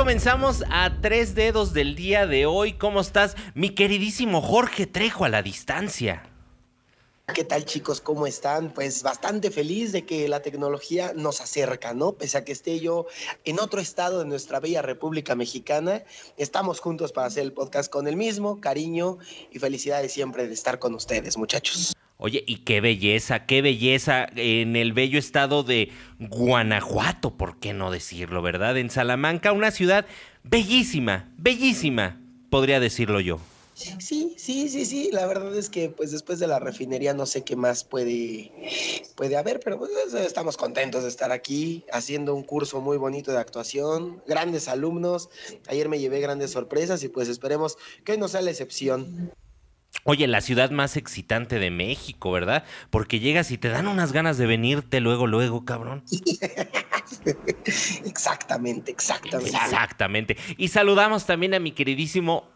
comenzamos a tres dedos del día de hoy. ¿Cómo estás, mi queridísimo Jorge Trejo a la distancia? ¿Qué tal chicos? ¿Cómo están? Pues bastante feliz de que la tecnología nos acerca, ¿no? Pese a que esté yo en otro estado de nuestra bella República Mexicana, estamos juntos para hacer el podcast con el mismo cariño y felicidades siempre de estar con ustedes, muchachos. Oye, y qué belleza, qué belleza en el bello estado de Guanajuato, ¿por qué no decirlo, verdad? En Salamanca, una ciudad bellísima, bellísima, podría decirlo yo. Sí, sí, sí, sí. La verdad es que pues después de la refinería no sé qué más puede, puede haber, pero pues, estamos contentos de estar aquí haciendo un curso muy bonito de actuación, grandes alumnos. Ayer me llevé grandes sorpresas y pues esperemos que no sea la excepción. Oye, la ciudad más excitante de México, ¿verdad? Porque llegas y te dan unas ganas de venirte luego, luego, cabrón. exactamente, exactamente. Exactamente. Y saludamos también a mi queridísimo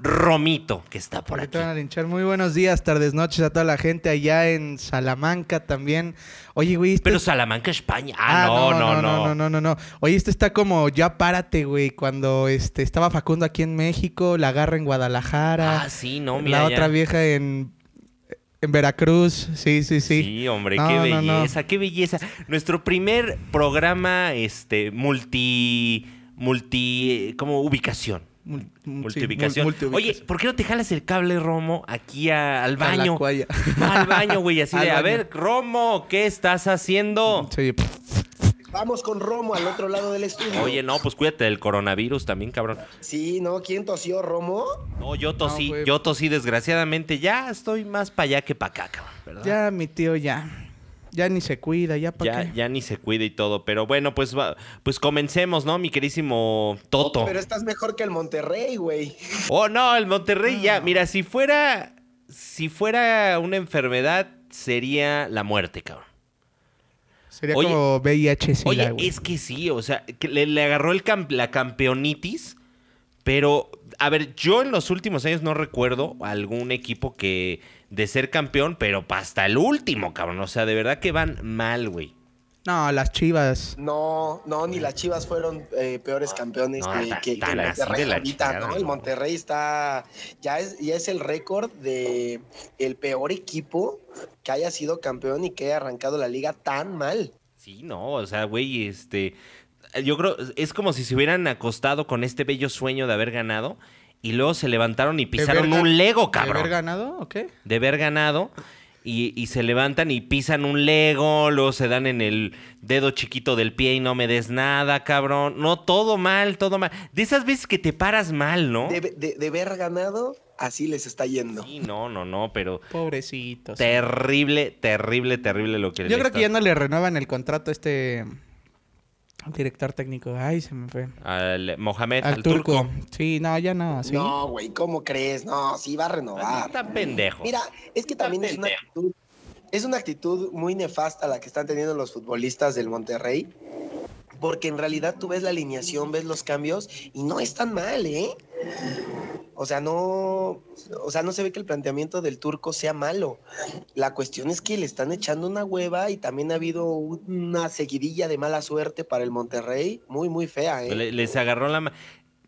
Romito, que está por aquí. Muy buenos días, tardes, noches a toda la gente allá en Salamanca también. Oye, güey. Este Pero Salamanca, España. Ah, no, no, no, no. No, no, no, Oye, este está como ya párate, güey. Cuando este estaba Facundo aquí en México, la agarra en Guadalajara. Ah, sí, no, mira. La otra vieja en en Veracruz, sí, sí, sí. Sí, hombre, qué belleza, qué belleza. Nuestro primer programa, este, multi, multi, como ubicación multiplicación. Oye, ¿por qué no te jalas el cable, Romo, aquí al baño? al baño, güey, así de, a ver, Romo, ¿qué estás haciendo? Vamos con Romo al otro lado del estudio. Oye, no, pues cuídate del coronavirus también, cabrón. Sí, ¿no? ¿Quién tosió, Romo? No, yo tosí, yo tosí, desgraciadamente. Ya estoy más para allá que para acá, cabrón, ¿verdad? Ya, mi tío, ya. Ya ni se cuida, ya para ya, ya ni se cuida y todo. Pero bueno, pues, pues comencemos, ¿no, mi querísimo Toto? pero estás mejor que el Monterrey, güey. Oh, no, el Monterrey ya. Mira, si fuera. Si fuera una enfermedad, sería la muerte, cabrón. Sería como VIH Oye, es que sí, o sea, le, agarró el la campeonitis, pero, a ver, yo en los últimos años no recuerdo algún equipo que de ser campeón, pero hasta el último, cabrón. O sea, de verdad que van mal, güey. No, las Chivas. No, no, ni las Chivas fueron eh, peores campeones que, el Monterrey ahorita, ¿no? El Monterrey está, ya es, ya es el récord de el peor equipo que haya sido campeón y que haya arrancado la liga tan mal. Sí, no, o sea, güey, este, yo creo, es como si se hubieran acostado con este bello sueño de haber ganado y luego se levantaron y pisaron un Lego, cabrón. ¿De haber ganado? ¿Ok? De haber ganado. Y, se levantan y pisan un Lego, luego se dan en el dedo chiquito del pie y no me des nada, cabrón. No, todo mal, todo mal. De esas veces que te paras mal, ¿no? De, de, haber ganado, así les está yendo. Sí, no, no, no, pero. Pobrecitos. Terrible, terrible, terrible lo que Yo creo que ya no le renuevan el contrato a este Director técnico. Ay, se me fue. Al Mohamed, al, turco. Sí, no, ya no. No, güey, ¿cómo crees? No, sí va a renovar. Está pendejo. Mira, es que también es una actitud. Es una actitud muy nefasta la que están teniendo los futbolistas del Monterrey. Porque en realidad tú ves la alineación, ves los cambios y no es tan mal, ¿eh? O sea, no, o sea, no se ve que el planteamiento del turco sea malo. La cuestión es que le están echando una hueva y también ha habido una seguidilla de mala suerte para el Monterrey, muy, muy fea. ¿eh? les agarró la...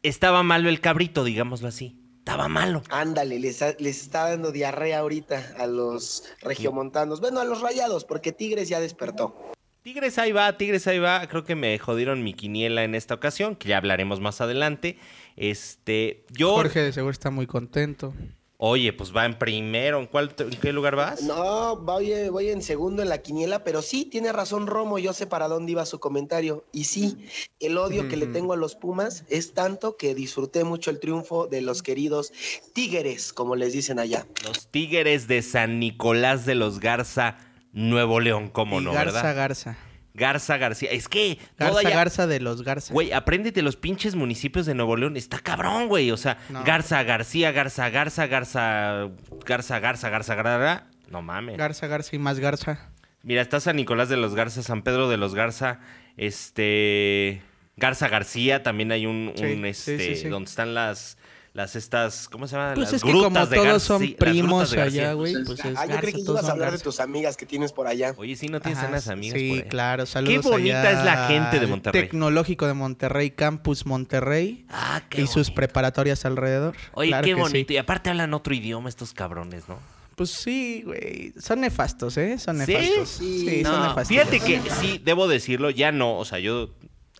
Estaba malo el cabrito, digámoslo así. Estaba malo. Ándale, les, les está dando diarrea ahorita a los regiomontanos. Bueno, a los rayados, porque Tigres ya despertó. Tigres ahí va, Tigres ahí va. Creo que me jodieron mi quiniela en esta ocasión, que ya hablaremos más adelante. Este, yo. Jorge de seguro está muy contento. Oye, pues va en primero. ¿En, cuál, ¿En qué lugar vas? No, voy, voy en segundo en la quiniela, pero sí, tiene razón Romo. Yo sé para dónde iba su comentario. Y sí, el odio que le tengo a los Pumas es tanto que disfruté mucho el triunfo de los queridos Tigres, como les dicen allá. Los Tigres de San Nicolás de los Garza, Nuevo León, ¿cómo no, Garza, verdad? Garza. Garza García. Es que. Garza Garza de los Garza. Güey, apréndete los pinches municipios de Nuevo León. Está cabrón, güey. O sea, Garza García, Garza Garza, Garza. Garza Garza, Garza Garza. No mames. Garza Garza y más Garza. Mira, está San Nicolás de los Garza, San Pedro de los Garza, este. Garza García, también hay un, este, donde están las las estas, ¿cómo se llaman? Pues las es que como todos son primos allá, güey. Pues ah, yo creí que ibas a hablar de tus amigas que tienes por allá. Oye, sí, no tienes unas amigas Sí, por allá? claro, saludos Qué bonita es la gente de Monterrey. Tecnológico de Monterrey, Campus Monterrey. Ah, qué Y sus preparatorias alrededor. Oye, qué bonito. Y aparte hablan otro idioma estos cabrones, ¿no? Pues sí, güey. Son nefastos, ¿eh? Son nefastos. Sí, sí son nefastos. Fíjate que sí, debo decirlo, ya no. O sea, yo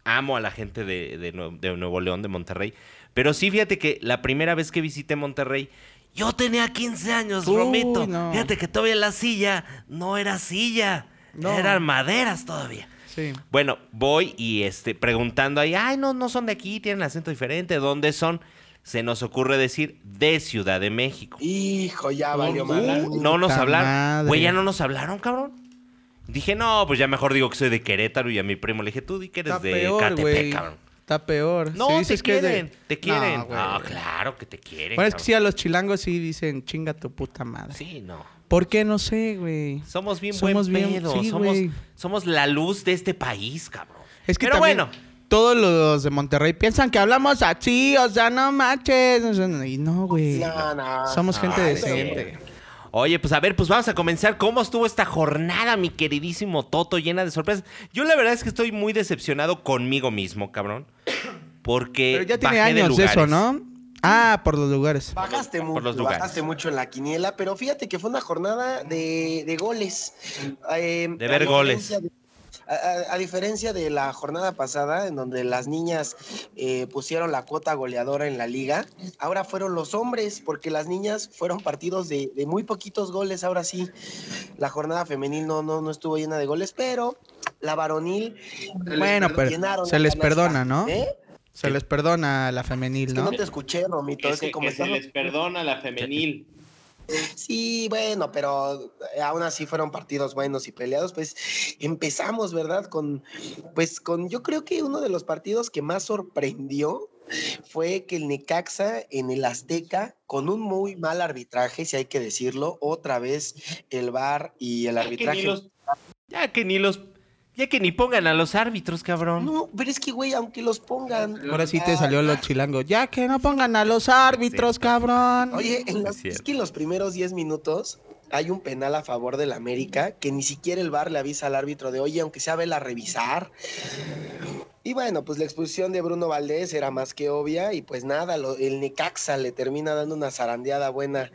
amo a la gente de, de, Nuevo León, de Monterrey. Pero sí, fíjate que la primera vez que visité Monterrey, yo tenía 15 años, Romito. Fíjate que todavía la silla no era silla. Eran maderas todavía. Sí. Bueno, voy y este, preguntando ahí, ay, no, no son de aquí, tienen acento diferente, ¿dónde son? Se nos ocurre decir de Ciudad de México. Hijo, ya valió mal. no nos hablaron. Güey, ya no nos hablaron, cabrón. Dije, no, pues ya mejor digo que soy de Querétaro y a mi primo le dije, tú di que eres de Catepec, cabrón. Está peor. No, te quieren, te quieren. Ah, claro que te quieren. Bueno, es que sí, a los chilangos sí dicen, chinga tu puta madre. Sí, no. ¿Por qué? No sé, güey. Somos bien somos buen pedo. somos, somos la luz de este país, cabrón. Es que Pero bueno. Todos los de Monterrey piensan que hablamos así, o sea, no manches. Y no, güey. No, no. Somos gente decente. Oye, pues a ver, pues vamos a comenzar. ¿Cómo estuvo esta jornada, mi queridísimo Toto, llena de sorpresas? Yo la verdad es que estoy muy decepcionado conmigo mismo, cabrón. Porque Pero ya tiene años eso, ¿no? Ah, por los lugares. Bajaste mucho, bajaste mucho en la quiniela, pero fíjate que fue una jornada de, de goles. Eh, de ver goles. A, diferencia de la jornada pasada, en donde las niñas eh, pusieron la cuota goleadora en la liga, ahora fueron los hombres, porque las niñas fueron partidos de, muy poquitos goles. Ahora sí, la jornada femenil no, no, no estuvo llena de goles, pero la varonil. Bueno, pero se les perdona, ¿no? ¿Eh? Se les perdona la femenil, ¿no? no te escuché, Romito. Es que, como se les perdona la femenil. Sí, bueno, pero eh, aún así fueron partidos buenos y peleados. Pues empezamos, ¿verdad? Con, pues con, yo creo que uno de los partidos que más sorprendió fue que el Necaxa en el Azteca, con un muy mal arbitraje, si hay que decirlo, otra vez el VAR y el arbitraje. ya que ni los ya que ni pongan a los árbitros, cabrón. No, pero es que, güey, aunque los pongan. Ahora sí te salió lo chilango. Ya que no pongan a los árbitros, cabrón. Oye, es, que en los primeros 10 minutos hay un penal a favor del América que ni siquiera el VAR le avisa al árbitro de, oye, aunque sea vela a revisar. Y bueno, pues la expulsión de Bruno Valdés era más que obvia y pues nada, el Necaxa le termina dando una zarandeada buena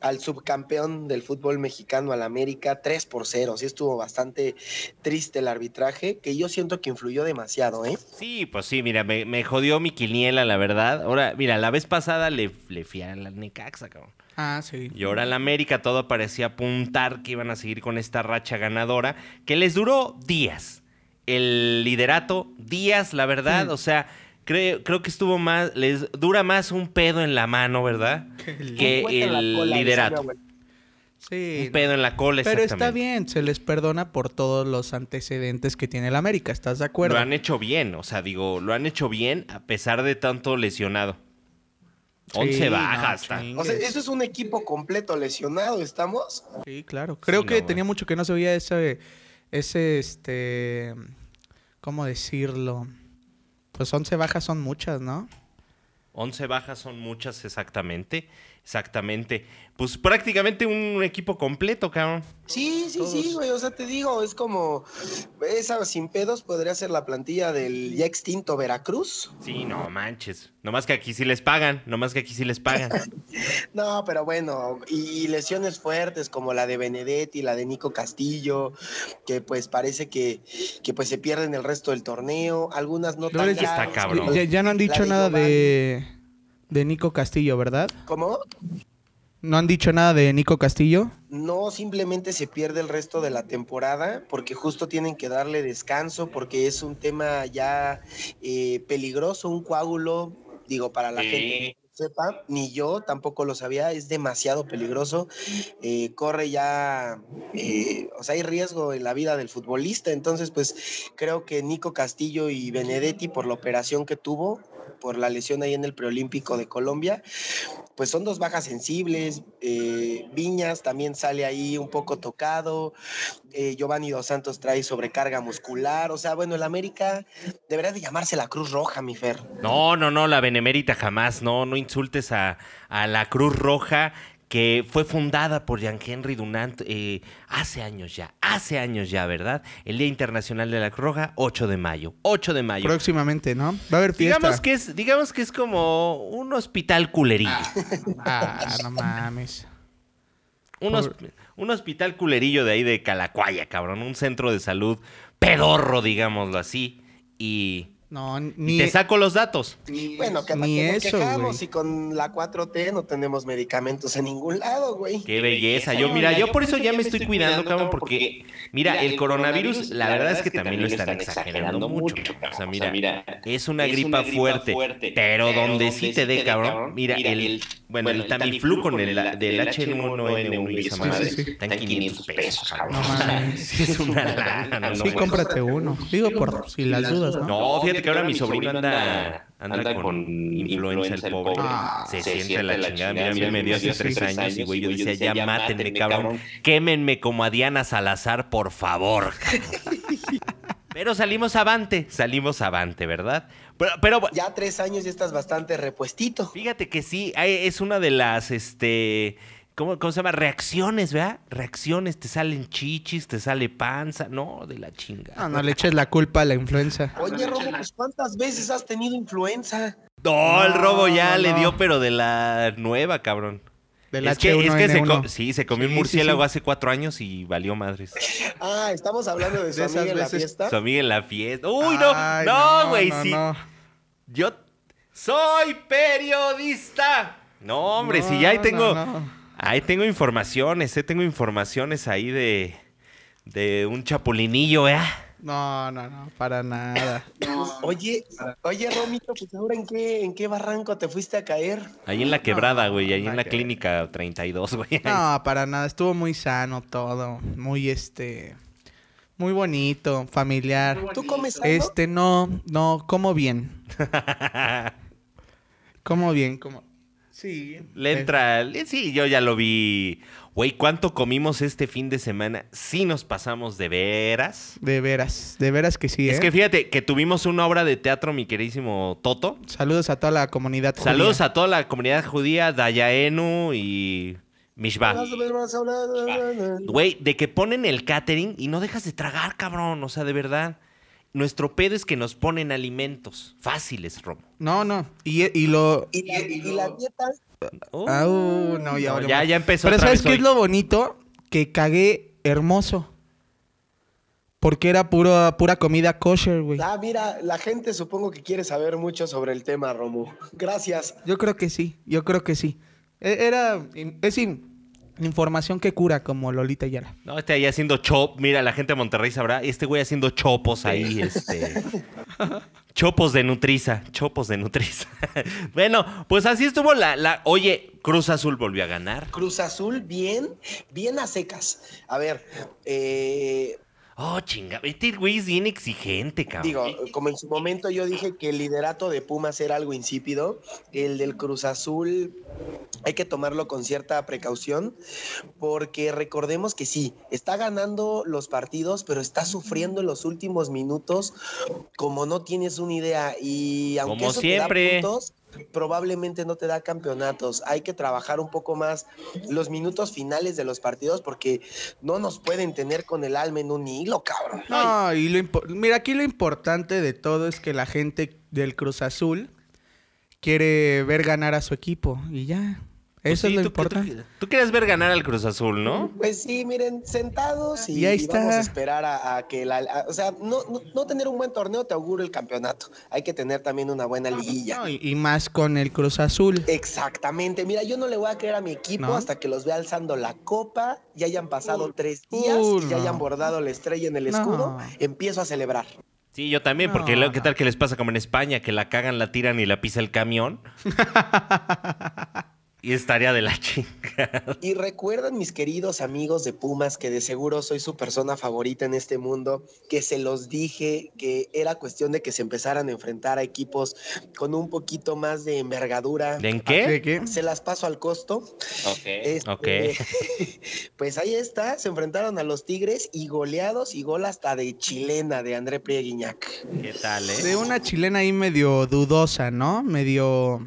al subcampeón del fútbol mexicano, al América, 3 por 0. Sí estuvo bastante triste el arbitraje, que yo siento que influyó demasiado, ¿eh? Sí, pues sí, mira, me, jodió mi quiniela, la verdad. Ahora, mira, la vez pasada le, le fui al Necaxa, cabrón. Ah, sí. Y ahora en América todo parecía apuntar que iban a seguir con esta racha ganadora, que les duró días el liderato. Díaz, la verdad, o sea, creo, creo que estuvo más, les dura más un pedo en la mano, ¿verdad? Que el liderato. Sí. Un pedo en la cola, Pero está bien, se les perdona por todos los antecedentes que tiene el América, ¿estás de acuerdo? Lo han hecho bien, o sea, digo, lo han hecho bien a pesar de tanto lesionado. 11 bajas. o sea, eso es un equipo completo lesionado, ¿estamos? Sí, claro. Creo que tenía mucho que no se veía ese ese, este, ¿cómo decirlo? Pues 11 bajas son muchas, ¿no? 11 bajas son muchas exactamente. Exactamente. Pues prácticamente un equipo completo, cabrón. Sí, sí, sí, güey. O sea, te digo, es como. Esa sin pedos podría ser la plantilla del ya extinto Veracruz. Sí, no manches. Nomás que aquí sí les pagan. Nomás que aquí sí les pagan. no, pero bueno. Y lesiones fuertes como la de Benedetti, la de Nico Castillo, que pues parece que, que pues se pierden el resto del torneo. Algunas no tan está cabrón. Ya, no han dicho nada de de Nico Castillo, ¿verdad? ¿Cómo? ¿No han dicho nada de Nico Castillo? No, simplemente se pierde el resto de la temporada porque justo tienen que darle descanso porque es un tema ya eh, peligroso, un coágulo, digo, para la gente que sepa, ni yo tampoco lo sabía, es demasiado peligroso, eh, corre ya, eh, o sea, hay riesgo en la vida del futbolista, entonces pues creo que Nico Castillo y Benedetti por la operación que tuvo, por la lesión ahí en el preolímpico de Colombia. Pues son dos bajas sensibles. Eh, Viñas también sale ahí un poco tocado. Eh, Giovanni Dos Santos trae sobrecarga muscular. O sea, bueno, el América debería de llamarse la Cruz Roja, mi Fer. No, no, no, la Benemérita jamás. No, no insultes a, a la Cruz Roja que fue fundada por Jean-Henry Dunant eh, hace años ya, hace años ya, ¿verdad? El Día Internacional de la Cruz Roja, 8 de mayo, 8 de mayo. Próximamente, ¿no? Va a haber fiesta. Digamos que es, digamos que es como un hospital culerillo. Ah, no mames. Un, hospital culerillo de ahí de Calacuaya, cabrón, un centro de salud pedorro, digámoslo así, y no, ni. te saco los datos. bueno, que ni eso, quejamos y con la 4T no tenemos medicamentos en ningún lado, güey. Qué belleza. Yo, mira, yo por eso ya me estoy cuidando, cabrón, porque, mira, el coronavirus, la verdad es que también lo están exagerando mucho. O sea, mira, es una gripa fuerte, pero donde sí te dé, cabrón, mira, el, bueno, el Tamiflu con el del H1N1 y esa madre, está en 500 pesos, cabrón. No Sí, es una lana. Sí, cómprate uno. Digo, por si las dudas, ¿no? No, fíjate que ahora mi sobrino anda, anda, con, influenza, el pobre. se, siente la chingada. Mira, a mí me dio hace tres años y, güey, yo decía, ya mátenme, cabrón. Quémenme como a Diana Salazar, por favor. Pero salimos avante, salimos avante, ¿verdad? Pero, pero, ya tres años y estás bastante repuestito. Fíjate que sí, es una de las, este, ¿Cómo, se llama? Reacciones, ¿verdad? Reacciones, te salen chichis, te sale panza. No, de la chinga. No, no le eches la culpa a la influenza. Oye, Robo, pues ¿cuántas veces has tenido influenza? No, el Robo ya le dio, pero de la nueva, cabrón. Del es, que, es que se, sí, se comió un murciélago hace cuatro años y valió madres. Ah, estamos hablando de su amiga en la fiesta. Su amiga en la fiesta. Uy, no, no, güey, sí. Yo soy periodista. No, hombre, si ya ahí tengo Ahí tengo informaciones, eh, tengo informaciones ahí de, de un chapulinillo, ¿eh? No, no, no, para nada. Oye, oye, Romito, pues ahora en qué, en qué barranco te fuiste a caer? Ahí en la quebrada, güey, ahí en la clínica 32, güey. No, para nada, estuvo muy sano todo, muy este, muy bonito, familiar. ¿Tú comes sano? Este, no, no, como bien. como bien, como Sí. Le entra. Sí, yo ya lo vi. Güey, ¿cuánto comimos este fin de semana? Sí nos pasamos de veras. De veras, de veras que sí. Es ¿eh? que fíjate que tuvimos una obra de teatro, mi queridísimo Toto. Saludos a toda la comunidad judía. Saludos a toda la comunidad judía, Dayaenu y Mishba. Güey, de que ponen el catering y no dejas de tragar, cabrón. O sea, de verdad. Nuestro pedo es que nos ponen alimentos fáciles, Rob. No, no. Y, y lo. ¿Y, la dieta? Uh, ah, uh, no, ya, ya, ya, empezó. Pero ¿sabes qué es lo bonito? Que cagué hermoso. Porque era puro, pura comida kosher, güey. Ah, mira, la gente supongo que quiere saber mucho sobre el tema, Romo. Gracias. Yo creo que sí, yo creo que sí. E, era. Es, Información que cura, como Lolita Yara. No, este ahí haciendo chop. Mira, la gente de Monterrey sabrá. Este güey haciendo chopos ahí, este. chopos de Nutriza. Chopos de Nutriza. bueno, pues así estuvo la, la. Oye, Cruz Azul volvió a ganar. Cruz Azul, bien, bien a secas. A ver, eh, Oh, chinga, este güey es bien exigente, cabrón. Digo, como en su momento yo dije que el liderato de Pumas era algo insípido, el del Cruz Azul hay que tomarlo con cierta precaución, porque recordemos que sí, está ganando los partidos, pero está sufriendo en los últimos minutos como no tienes una idea. Y aunque como siempre probablemente no te da campeonatos. Hay que trabajar un poco más los minutos finales de los partidos porque no nos pueden tener con el alma en un hilo, cabrón. No, y lo mira, aquí lo importante de todo es que la gente del Cruz Azul quiere ver ganar a su equipo y ya. Pues Eso es lo importante. Tú, quieres ver ganar al Cruz Azul, ¿no? Pues sí, miren, sentados y, vamos a esperar a, que la... o sea, no, no, tener un buen torneo te auguro el campeonato. Hay que tener también una buena liguilla. y, más con el Cruz Azul. Exactamente. Mira, yo no le voy a creer a mi equipo hasta que los vea alzando la copa, y hayan pasado tres días y ya hayan bordado la estrella en el escudo. Empiezo a celebrar. Sí, yo también, porque ¿qué tal que les pasa como en España, que la cagan, la tiran y la pisa el camión? Y estaría de la chingada. Y recuerdan, mis queridos amigos de Pumas, que de seguro soy su persona favorita en este mundo, que se los dije que era cuestión de que se empezaran a enfrentar a equipos con un poquito más de envergadura. ¿En qué? Se las paso al costo. Ok. Este, pues ahí está, se enfrentaron a los Tigres y goleados y gol hasta de chilena de André Prieguiñac. ¿Qué tal, eh? De una chilena ahí medio dudosa, ¿no? Medio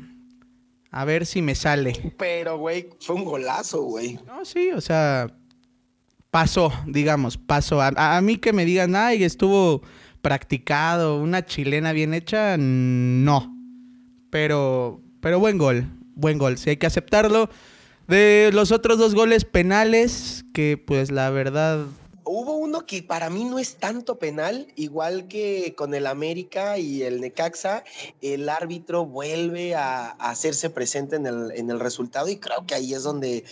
a ver si me sale. Pero, güey, fue un golazo, güey. No, sí, o sea, pasó, digamos, pasó. A, mí que me digan, ay, estuvo practicado, una chilena bien hecha, no. Pero, pero buen gol, buen gol, sí hay que aceptarlo. De los otros dos goles penales, que pues la verdad Hubo uno que para mí no es tanto penal, igual que con el América y el Necaxa, el árbitro vuelve a, hacerse presente en el, en el, resultado y creo que ahí es donde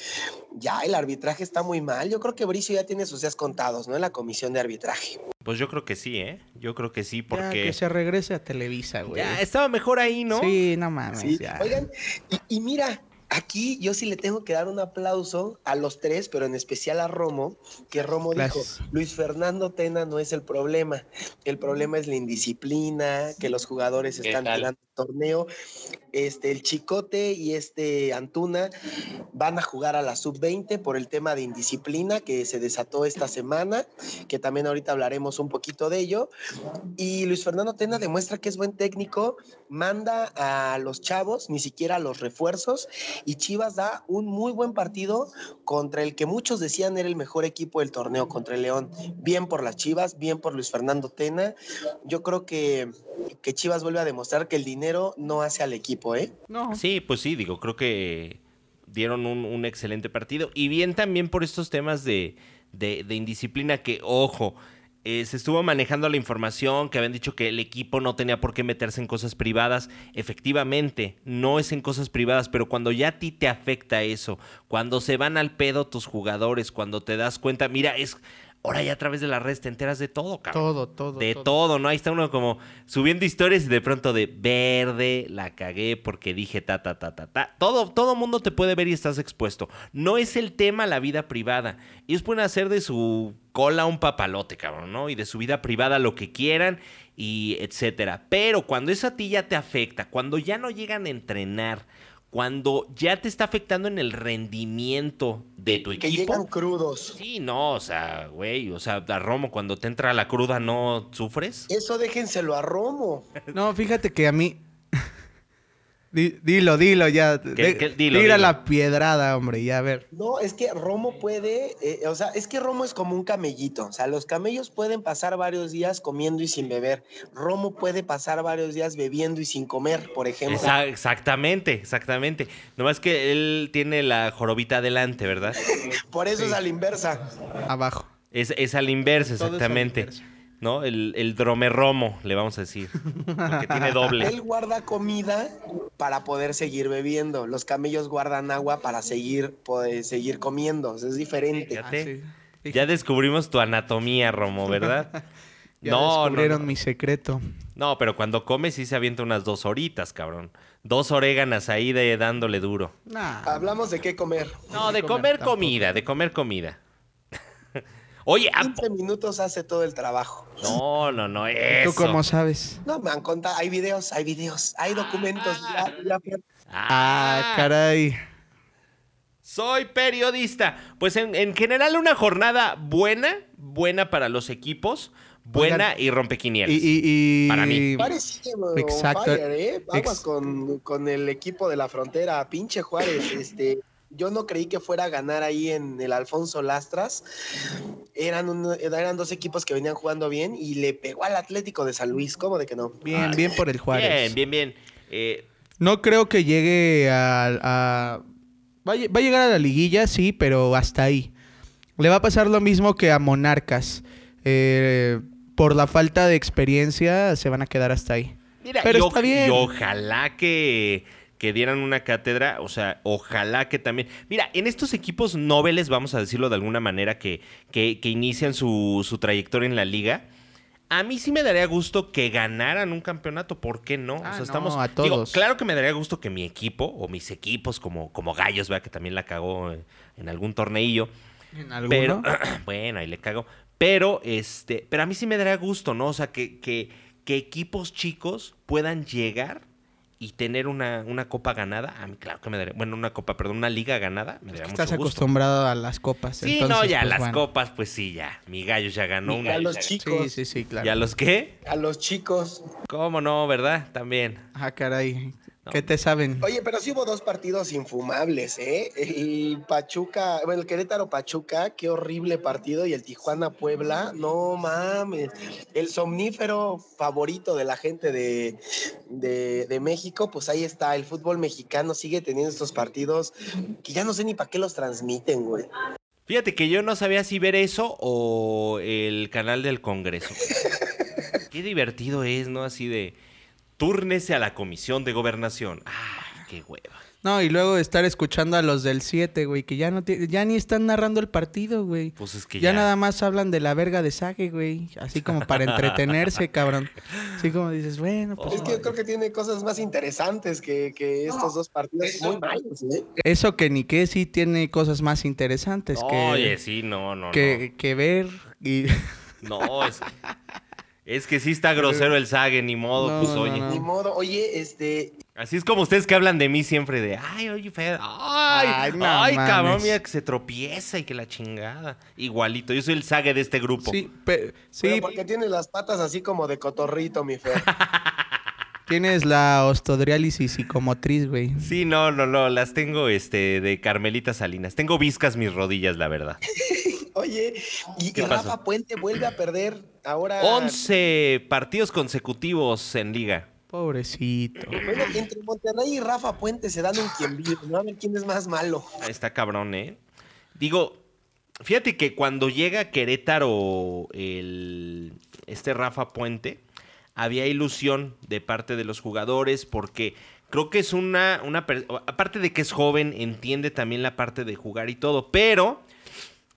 ya el arbitraje está muy mal. Yo creo que Bricio ya tiene sus días contados, ¿no? En la comisión de arbitraje. Pues yo creo que sí, ¿eh? Yo creo que sí, porque... que se regrese a Televisa, güey. Ya, estaba mejor ahí, ¿no? Sí, no mames, Oigan, y mira, Aquí yo sí le tengo que dar un aplauso a los tres, pero en especial a Romo, que Romo dijo, Luis Fernando Tena no es el problema, el problema es la indisciplina, que los jugadores están tirando torneo. Este, el Chicote y este Antuna van a jugar a la sub-20 por el tema de indisciplina que se desató esta semana, que también ahorita hablaremos un poquito de ello. Y Luis Fernando Tena demuestra que es buen técnico, manda a los chavos, ni siquiera a los refuerzos, y Chivas da un muy buen partido contra el que muchos decían era el mejor equipo del torneo, contra el León. Bien por las Chivas, bien por Luis Fernando Tena. Yo creo que, que Chivas vuelve a demostrar que el dinero no hace al equipo, ¿eh? No. Sí, pues sí, digo, creo que dieron un, excelente partido. Y bien también por estos temas de, indisciplina que, ojo, eh, se estuvo manejando la información que habían dicho que el equipo no tenía por qué meterse en cosas privadas. Efectivamente, no es en cosas privadas, pero cuando ya a ti te afecta eso, cuando se van al pedo tus jugadores, cuando te das cuenta, mira, es Ahora ya a través de las redes te enteras de todo, cabrón. Todo, todo. De todo. ¿no? Ahí está uno como subiendo historias y de pronto de verde, la cagué porque dije ta, ta, ta, ta, ta. Todo, todo mundo te puede ver y estás expuesto. No es el tema la vida privada. Ellos pueden hacer de su cola un papalote, cabrón, ¿no? Y de su vida privada lo que quieran y etcétera. Pero cuando eso a ti ya te afecta, cuando ya no llegan a entrenar, cuando ya te está afectando en el rendimiento de tu equipo. Que llegan crudos. Sí, no, o sea, güey, o sea, a Romo cuando te entra la cruda no sufres. Eso déjenselo a Romo. No, fíjate que a mí Dilo, dilo ya. Tira la piedrada, hombre, ya a ver. No, es que Romo puede, eh, o sea, es que Romo es como un camellito. O sea, los camellos pueden pasar varios días comiendo y sin beber. Romo puede pasar varios días bebiendo y sin comer, por ejemplo. exactamente, exactamente. Nomás que él tiene la jorobita adelante, ¿verdad? por eso es a la inversa. Abajo. Es, es a la inversa, exactamente. ¿No? El, el dromerromo, le vamos a decir. Porque tiene doble. Él guarda comida para poder seguir bebiendo. Los camellos guardan agua para seguir, poder seguir comiendo. es diferente. Ah, ya descubrimos tu anatomía, Romo, ¿verdad? ya no, descubrieron mi secreto. No, pero cuando come sí se avienta unas dos horitas, cabrón. Dos oréganas ahí de dándole duro. Hablamos de qué comer. No, de comer comida, de comer comida. Oye, 15 minutos hace todo el trabajo. No, no, no, eso. ¿Tú cómo sabes? No, me han contado, hay videos, hay videos, hay documentos. Ah, ah caray. Soy periodista. Pues en, general una jornada buena, buena para los equipos, buena y rompequinielas. Y, y, para mí. Exacto. ¿eh? Vamos con, con, el equipo de la frontera, pinche Juárez, este yo no creí que fuera a ganar ahí en el Alfonso Lastras. Eran, eran dos equipos que venían jugando bien y le pegó al Atlético de San Luis. ¿Cómo de que no? Bien, bien por el Juárez. Bien, bien, bien. Eh, no creo que llegue a, Va, a llegar a la liguilla, sí, pero hasta ahí. Le va a pasar lo mismo que a Monarcas. Eh, por la falta de experiencia se van a quedar hasta ahí. pero está bien. Y ojalá que que dieran una cátedra, o sea, ojalá que también... Mira, en estos equipos nobles, vamos a decirlo de alguna manera, que, que, inician su, su trayectoria en la liga, A mí sí me daría gusto que ganaran un campeonato, ¿por qué no? o Ah, sea, no, estamos. a digo, todos. claro que me daría gusto que mi equipo o mis equipos, como, como Gallos, vea que también la cagó en, en algún torneillo. ¿En alguno? Pero, bueno, ahí le cago. Pero, este, pero a mí sí me daría gusto, ¿no? O sea, que, que, que equipos chicos puedan llegar y tener una, una copa ganada. A mí, claro que me daría, bueno, una copa, perdón, una liga ganada. Me daría mucho Estás gusto. acostumbrado a las copas. Sí, entonces, no, ya pues, las bueno. copas, pues sí, ya. Mi gallo ya ganó Y una. a los ya- chicos. Sí, sí, sí, claro. ¿Y a los qué? A los chicos. ¿Cómo no, verdad? También. Ah, caray. ¿Qué te saben? Oye, pero sí hubo dos partidos infumables, ¿eh? El Pachuca, bueno, el Querétaro Pachuca, qué horrible partido, y el Tijuana Puebla, no mames. El somnífero favorito de la gente de, de, de México, pues ahí está, el fútbol mexicano sigue teniendo estos partidos que ya no sé ni para qué los transmiten, güey. Fíjate que yo no sabía si ver eso o el canal del Congreso. Qué divertido es, ¿no? Así de, túrnese a la Comisión de Gobernación. Ah, qué hueva. No, y luego estar escuchando a los del 7, güey, que ya no ya ni están narrando el partido, güey. Pues es que Ya, ya... nada más hablan de la verga de Sage, güey. Así como para entretenerse, cabrón. Así como dices, bueno, pues. Es que yo creo que tiene cosas más interesantes que, que estos dos partidos eso- muy malos, ¿eh? Eso que ni que sí tiene cosas más interesantes que, Oye, sí, no, no, que, que ver y. No, es... Es que sí está grosero el Sague, ni modo, No, pues no, oye. no. Ni modo, oye, este, Así es como ustedes que hablan de mí siempre de, ay, oye, Fer, ay, Ay, ay, cabrón, mira que se tropieza y que la chingada. Igualito, yo soy el Sague de este grupo. Sí, pe- sí, Pero porque tiene las patas así como de cotorrito, mi fe. tienes la ostodriálisis psicomotriz, güey. Sí, no, no, no, las tengo este de Carmelita Salinas. Tengo viscas mis rodillas, la verdad. Oye, y, ¿Qué y Rafa pasó? Puente vuelve a perder ahora. 11 partidos consecutivos en liga. Pobrecito. Bueno, entre Monterrey y Rafa Puente se dan un quien vive, ¿no? A ver quién es más malo. Está cabrón, ¿eh? Digo, fíjate que cuando llega a Querétaro el, este Rafa Puente, había ilusión de parte de los jugadores porque creo que es una, una... Aparte de que es joven, entiende también la parte de jugar y todo, pero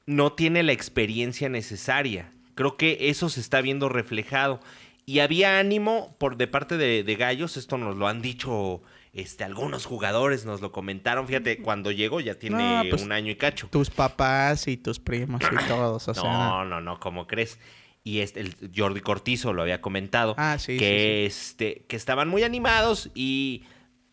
no tiene la experiencia necesaria. Creo que eso se está viendo reflejado. Y había ánimo por de parte de, de Gallos, esto nos lo han dicho este, algunos jugadores, nos lo comentaron. Fíjate, cuando llegó ya tiene No, pues, un año y cacho. Tus papás y tus primos y todos, o sea. No, no, no, ¿cómo crees? Y este, el Jordi Cortizo lo había comentado. Ah, sí, que, Este, que estaban muy animados y...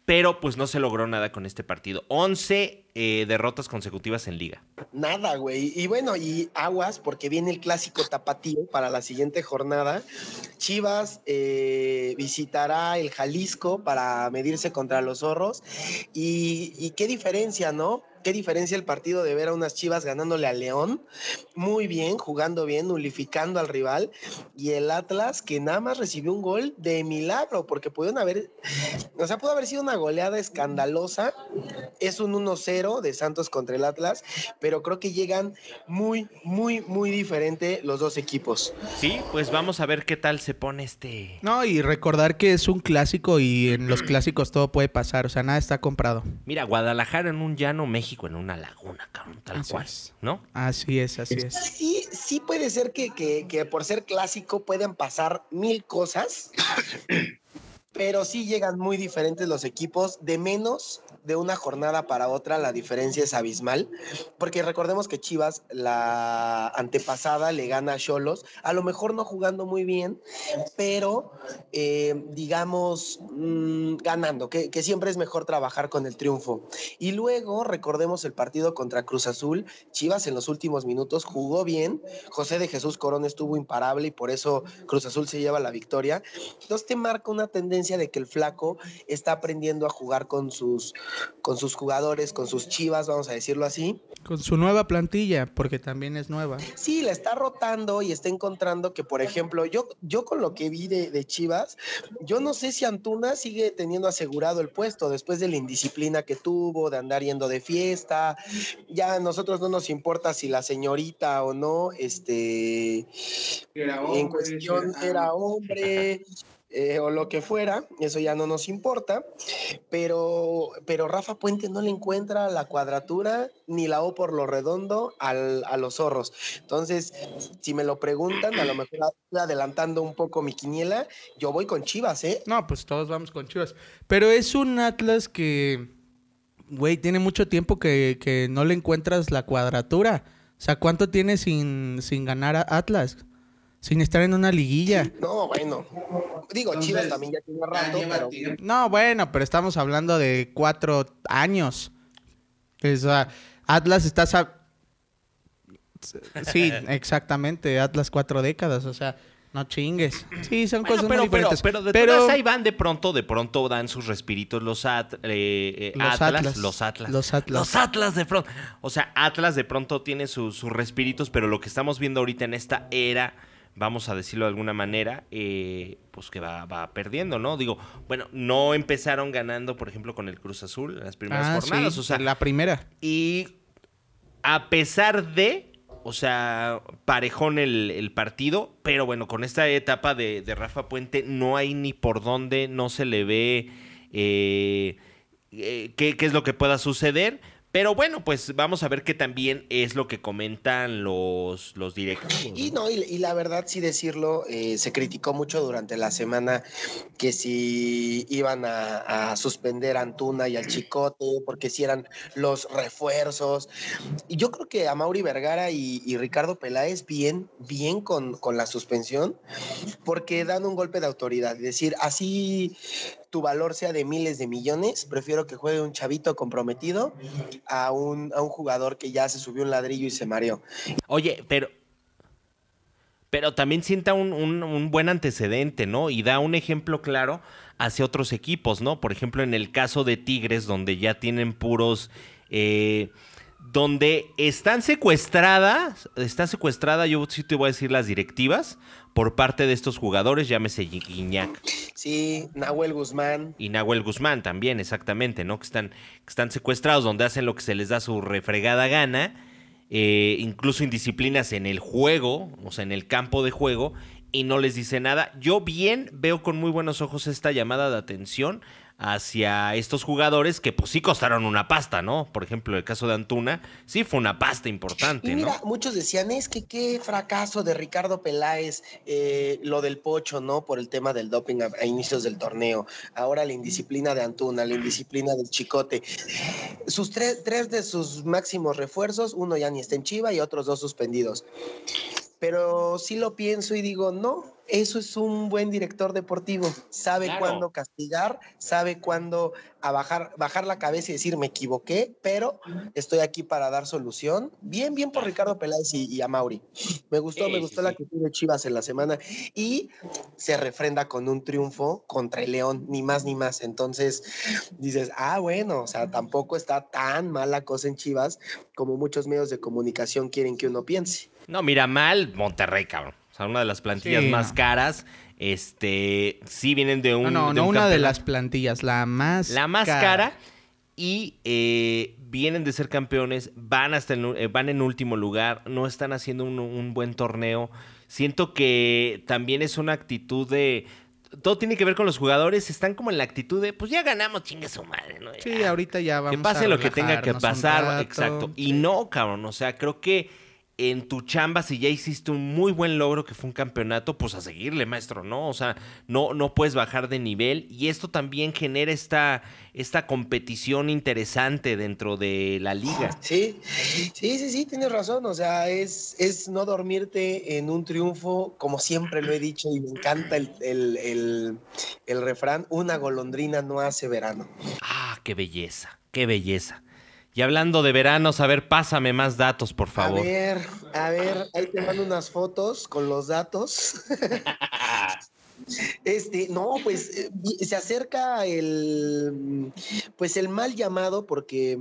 Pero pues no se logró nada con este partido. 11 eh, derrotas consecutivas en liga. Nada, güey. Y bueno, y aguas, porque viene el clásico tapatío para la siguiente jornada. Chivas eh, visitará el Jalisco para medirse contra los zorros. Y, qué diferencia, ¿no? Qué diferencia el partido de ver a unas Chivas ganándole a León. Muy bien, jugando bien, nulificando al rival. Y el Atlas, que nada más recibió un gol de milagro, porque pudieron haber, o sea, pudo haber sido una goleada escandalosa. Es un 1-0 de Santos contra el Atlas, pero creo que llegan muy, muy, muy diferente los dos equipos. Sí, pues vamos a ver qué tal se pone este... No, y recordar que es un clásico y en los clásicos todo puede pasar, o sea, nada está comprado. Mira, Guadalajara en un llano, México en una laguna, cabrón, tal Así cual, es. ¿no? Así es, así es. Sí, sí puede ser que, que- que por ser clásico puedan pasar mil cosas, pero sí llegan muy diferentes los equipos, de menos de una jornada para otra la diferencia es abismal, porque recordemos que Chivas la antepasada le gana a Cholos, a lo mejor no jugando muy bien, pero eh, digamos mm, ganando, que, que siempre es mejor trabajar con el triunfo. Y luego recordemos el partido contra Cruz Azul, Chivas en los últimos minutos jugó bien, José de Jesús Corón estuvo imparable y por eso Cruz Azul se lleva la victoria. Entonces te marca una tendencia de que el flaco está aprendiendo a jugar con sus, con sus jugadores, con sus chivas, vamos a decirlo así. Con su nueva plantilla, porque también es nueva. Sí, la está rotando y está encontrando que, por ejemplo, yo, yo con lo que vi de, de Chivas, yo no sé si Antuna sigue teniendo asegurado el puesto después de la indisciplina que tuvo, de andar yendo de fiesta. Ya a nosotros no nos importa si la señorita o no, este, Era en hombre, cuestión era- era hombre. Eh, o lo que fuera, eso ya no nos importa, pero, pero Rafa Puente no le encuentra la cuadratura ni la O por lo redondo al, a los zorros. Entonces, si me lo preguntan, a lo mejor adelantando un poco mi quiniela, yo voy con Chivas, ¿eh? No, pues todos vamos con Chivas. Pero es un Atlas que, güey, tiene mucho tiempo que, que no le encuentras la cuadratura. O sea, ¿cuánto tiene sin, sin ganar a Atlas? Sin estar en una liguilla. No, bueno. Digo, Chivas también ya tiene rato, pero... No, bueno, pero estamos hablando de cuatro años. O sea, Atlas está... Sí, exactamente. Atlas cuatro décadas, o sea... No chingues. Sí, son cosas pero, muy diferentes. Pero, de todas ahí van de pronto, de pronto dan sus respiritos los, eh, eh, los Atlas, Los Atlas. Los Atlas. Los Atlas de pronto. O sea, Atlas de pronto tiene sus respiritos, pero lo que estamos viendo ahorita en esta era vamos a decirlo de alguna manera, eh, pues que va, perdiendo, ¿no? Digo, bueno, no empezaron ganando, por ejemplo, con el Cruz Azul en las primeras ah, jornadas. o sea, la primera. Y a pesar de, o sea, parejón el, partido, pero bueno, con esta etapa de, Rafa Puente no hay ni por dónde, no se le ve eh, eh, qué, qué es lo que pueda suceder. Pero bueno, pues vamos a ver qué también es lo que comentan los, los directivos. Y no, y, la verdad, sí decirlo, eh, se criticó mucho durante la semana que si iban a, suspender a Antuna y al Chicote, porque si eran los refuerzos. Y yo creo que a Mauri Vergara y, Ricardo Peláez bien, bien con, con la suspensión, porque dan un golpe de autoridad. Es decir, así tu valor sea de miles de millones, prefiero que juegue un chavito comprometido a un, a un jugador que ya se subió un ladrillo y se mareó. Oye, pero pero también sienta un, buen antecedente, ¿no? Y da un ejemplo claro hacia otros equipos, ¿no? Por ejemplo, en el caso de Tigres, donde ya tienen puros... Eh, donde están secuestradas, está secuestrada, yo sí te voy a decir las directivas, por parte de estos jugadores, llámese Guiñac. Sí, Nahuel Guzmán. Y Nahuel Guzmán también, exactamente, ¿no? Que están, que están secuestrados, donde hacen lo que se les da su refregada gana, eh, incluso indisciplinas en el juego, o sea, en el campo de juego, y no les dice nada. Yo bien veo con muy buenos ojos esta llamada de atención hacia estos jugadores que pues sí costaron una pasta, ¿no? Por ejemplo, el caso de Antuna, sí fue una pasta importante, y mira, muchos decían, es que qué fracaso de Ricardo Peláez, eh, lo del pocho, ¿no? Por el tema del doping a, inicios del torneo. Ahora la indisciplina de Antuna, la indisciplina del Chicote. Sus tres, tres de sus máximos refuerzos, uno ya ni está en Chiva y otros dos suspendidos. Pero sí lo pienso y digo, no, eso es un buen director deportivo. Sabe cuándo castigar, sabe cuándo a bajar, bajar la cabeza y decir, me equivoqué, pero estoy aquí para dar solución. Bien, bien por Ricardo Peláez y, a Mauri. Me gustó, me gustó la actitud de Chivas en la semana y se refrenda con un triunfo contra el León, ni más ni más. Entonces dices, ah, bueno, o sea, tampoco está tan mala cosa en Chivas como muchos medios de comunicación quieren que uno piense. No, mira mal Monterrey, cabrón. O sea, una de las plantillas más caras. Este, sí vienen de un. No, no, una de las plantillas, la más. La más cara. y eh, vienen de ser campeones, van hasta eh, van en último lugar, no están haciendo un, buen torneo. Siento que también es una actitud de todo tiene que ver con los jugadores, están como en la actitud de, pues ya ganamos, chingue su madre, ¿no? Sí, ahorita ya vamos Que pase lo que tenga que pasar, exacto. Y no, cabrón, o sea, creo que en tu chamba, si ya hiciste un muy buen logro que fue un campeonato, pues a seguirle, maestro, ¿no? O sea, no, no puedes bajar de nivel y esto también genera esta, esta competición interesante dentro de la liga. Sí, sí, sí, sí, tienes razón. O sea, es, es no dormirte en un triunfo, como siempre lo he dicho y me encanta el, el, el refrán, una golondrina no hace verano. Ah, qué belleza, qué belleza. Y hablando de veranos, a ver, pásame más datos, por favor. A ver, a ver, ahí te mando unas fotos con los datos. Este, no, pues eh, se acerca el, pues el mal llamado, porque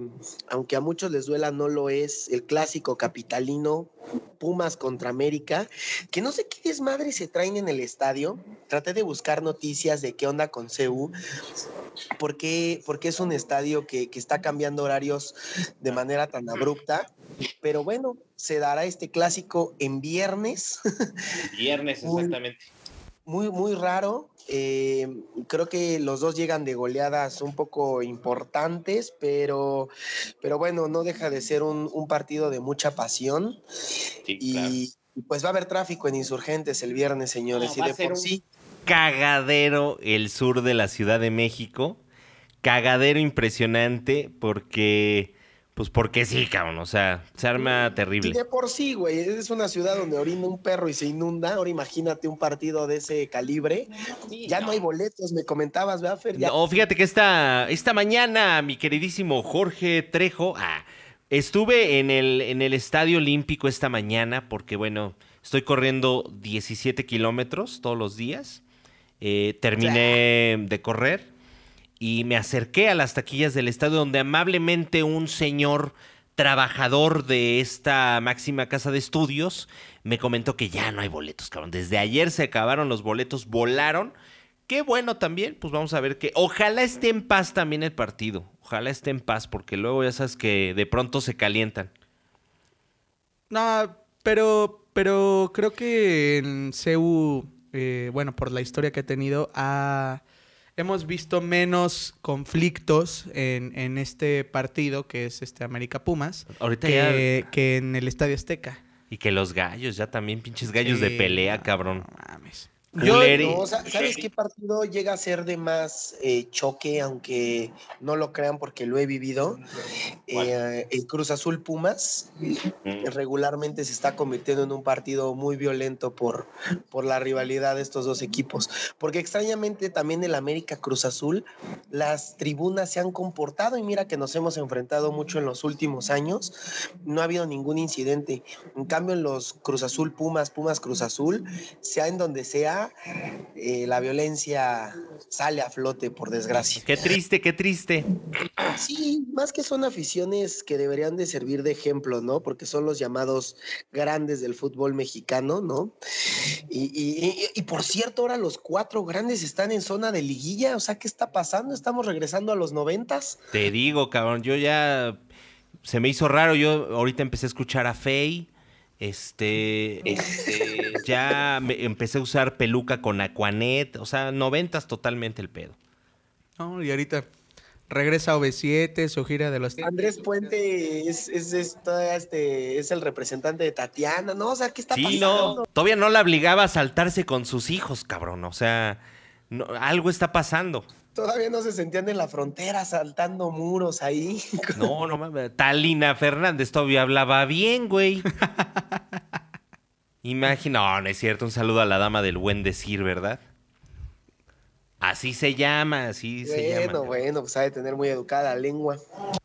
aunque a muchos les duela, no lo es, el clásico capitalino, Pumas contra América, que no sé qué desmadre se traen en el estadio. Traté de buscar noticias de qué onda con CU, porque, porque es un estadio que, que está cambiando horarios de manera tan abrupta. Pero bueno, se dará este clásico en viernes. Viernes, exactamente muy, muy raro. Eh, creo que los dos llegan de goleadas un poco importantes, pero, pero bueno, no deja de ser un, partido de mucha pasión. y, pues va a haber tráfico en Insurgentes el viernes, señores. y de por sí. Cagadero el sur de la Ciudad de México. Cagadero impresionante porque pues porque sí, cabrón, o sea, se arma terrible. Y de por sí, güey, es una ciudad donde orina un perro y se inunda. Ahora imagínate un partido de ese calibre. ya no. hay boletos, me comentabas, ¿verdad, Fer? No, fíjate que esta, esta mañana, mi queridísimo Jorge Trejo, ah, estuve en el, en el Estadio Olímpico esta mañana porque, bueno, estoy corriendo 17 kilómetros todos los días. Eh, terminé de correr y me acerqué a las taquillas del estadio donde amablemente un señor trabajador de esta máxima casa de estudios me comentó que ya no hay boletos, cabrón. Desde ayer se acabaron los boletos, volaron. Qué bueno también, pues vamos a ver que ojalá esté en paz también el partido. Ojalá esté en paz porque luego ya sabes que de pronto se calientan. No, pero pero creo que en CEU, eh, bueno, por la historia que ha tenido, ha hemos visto menos conflictos en, este partido, que es este América Pumas, que, en el Estadio Azteca. Y que los gallos, ya también pinches gallos de pelea, cabrón. No mames. Yo, no, ¿Sabes qué partido llega a ser de más eh, choque, aunque no lo crean porque lo he vivido? Eh, el Cruz Azul Pumas regularmente se está convirtiendo en un partido muy violento por, por la rivalidad de estos dos equipos. Porque extrañamente también el América Cruz Azul, las tribunas se han comportado y mira que nos hemos enfrentado mucho en los últimos años. No ha habido ningún incidente. En cambio, en los Cruz Azul Pumas, Pumas Cruz Azul, sea en donde sea, eh, la violencia sale a flote, por desgracia. Qué triste, qué triste. Sí, más que son aficiones que deberían de servir de ejemplo, ¿no? Porque son los llamados grandes del fútbol mexicano, ¿no? Y, por cierto, ahora los cuatro grandes están en zona de liguilla, o sea, ¿qué está pasando? ¿Estamos regresando a los noventas? Te digo, cabrón, yo ya... Se me hizo raro, yo ahorita empecé a escuchar a Fey, este, este, ya me empecé a usar peluca con Aquanet, o sea, noventas totalmente el pedo. No, y ahorita regresa a OV7, su gira de los... Andrés Puente es, es, este, es el representante de Tatiana, ¿no? O sea, ¿qué está sí, no, todavía no la obligaba a saltarse con sus hijos, cabrón, o sea, algo está pasando. Todavía no se sentían en la frontera saltando muros ahí. No, no mames. Talina Fernández todavía hablaba bien, güey. Imagina, no, no es cierto. Un saludo a la dama del buen decir, ¿verdad? Así se llama, así se llama. Bueno, bueno, pues sabe tener muy educada la lengua.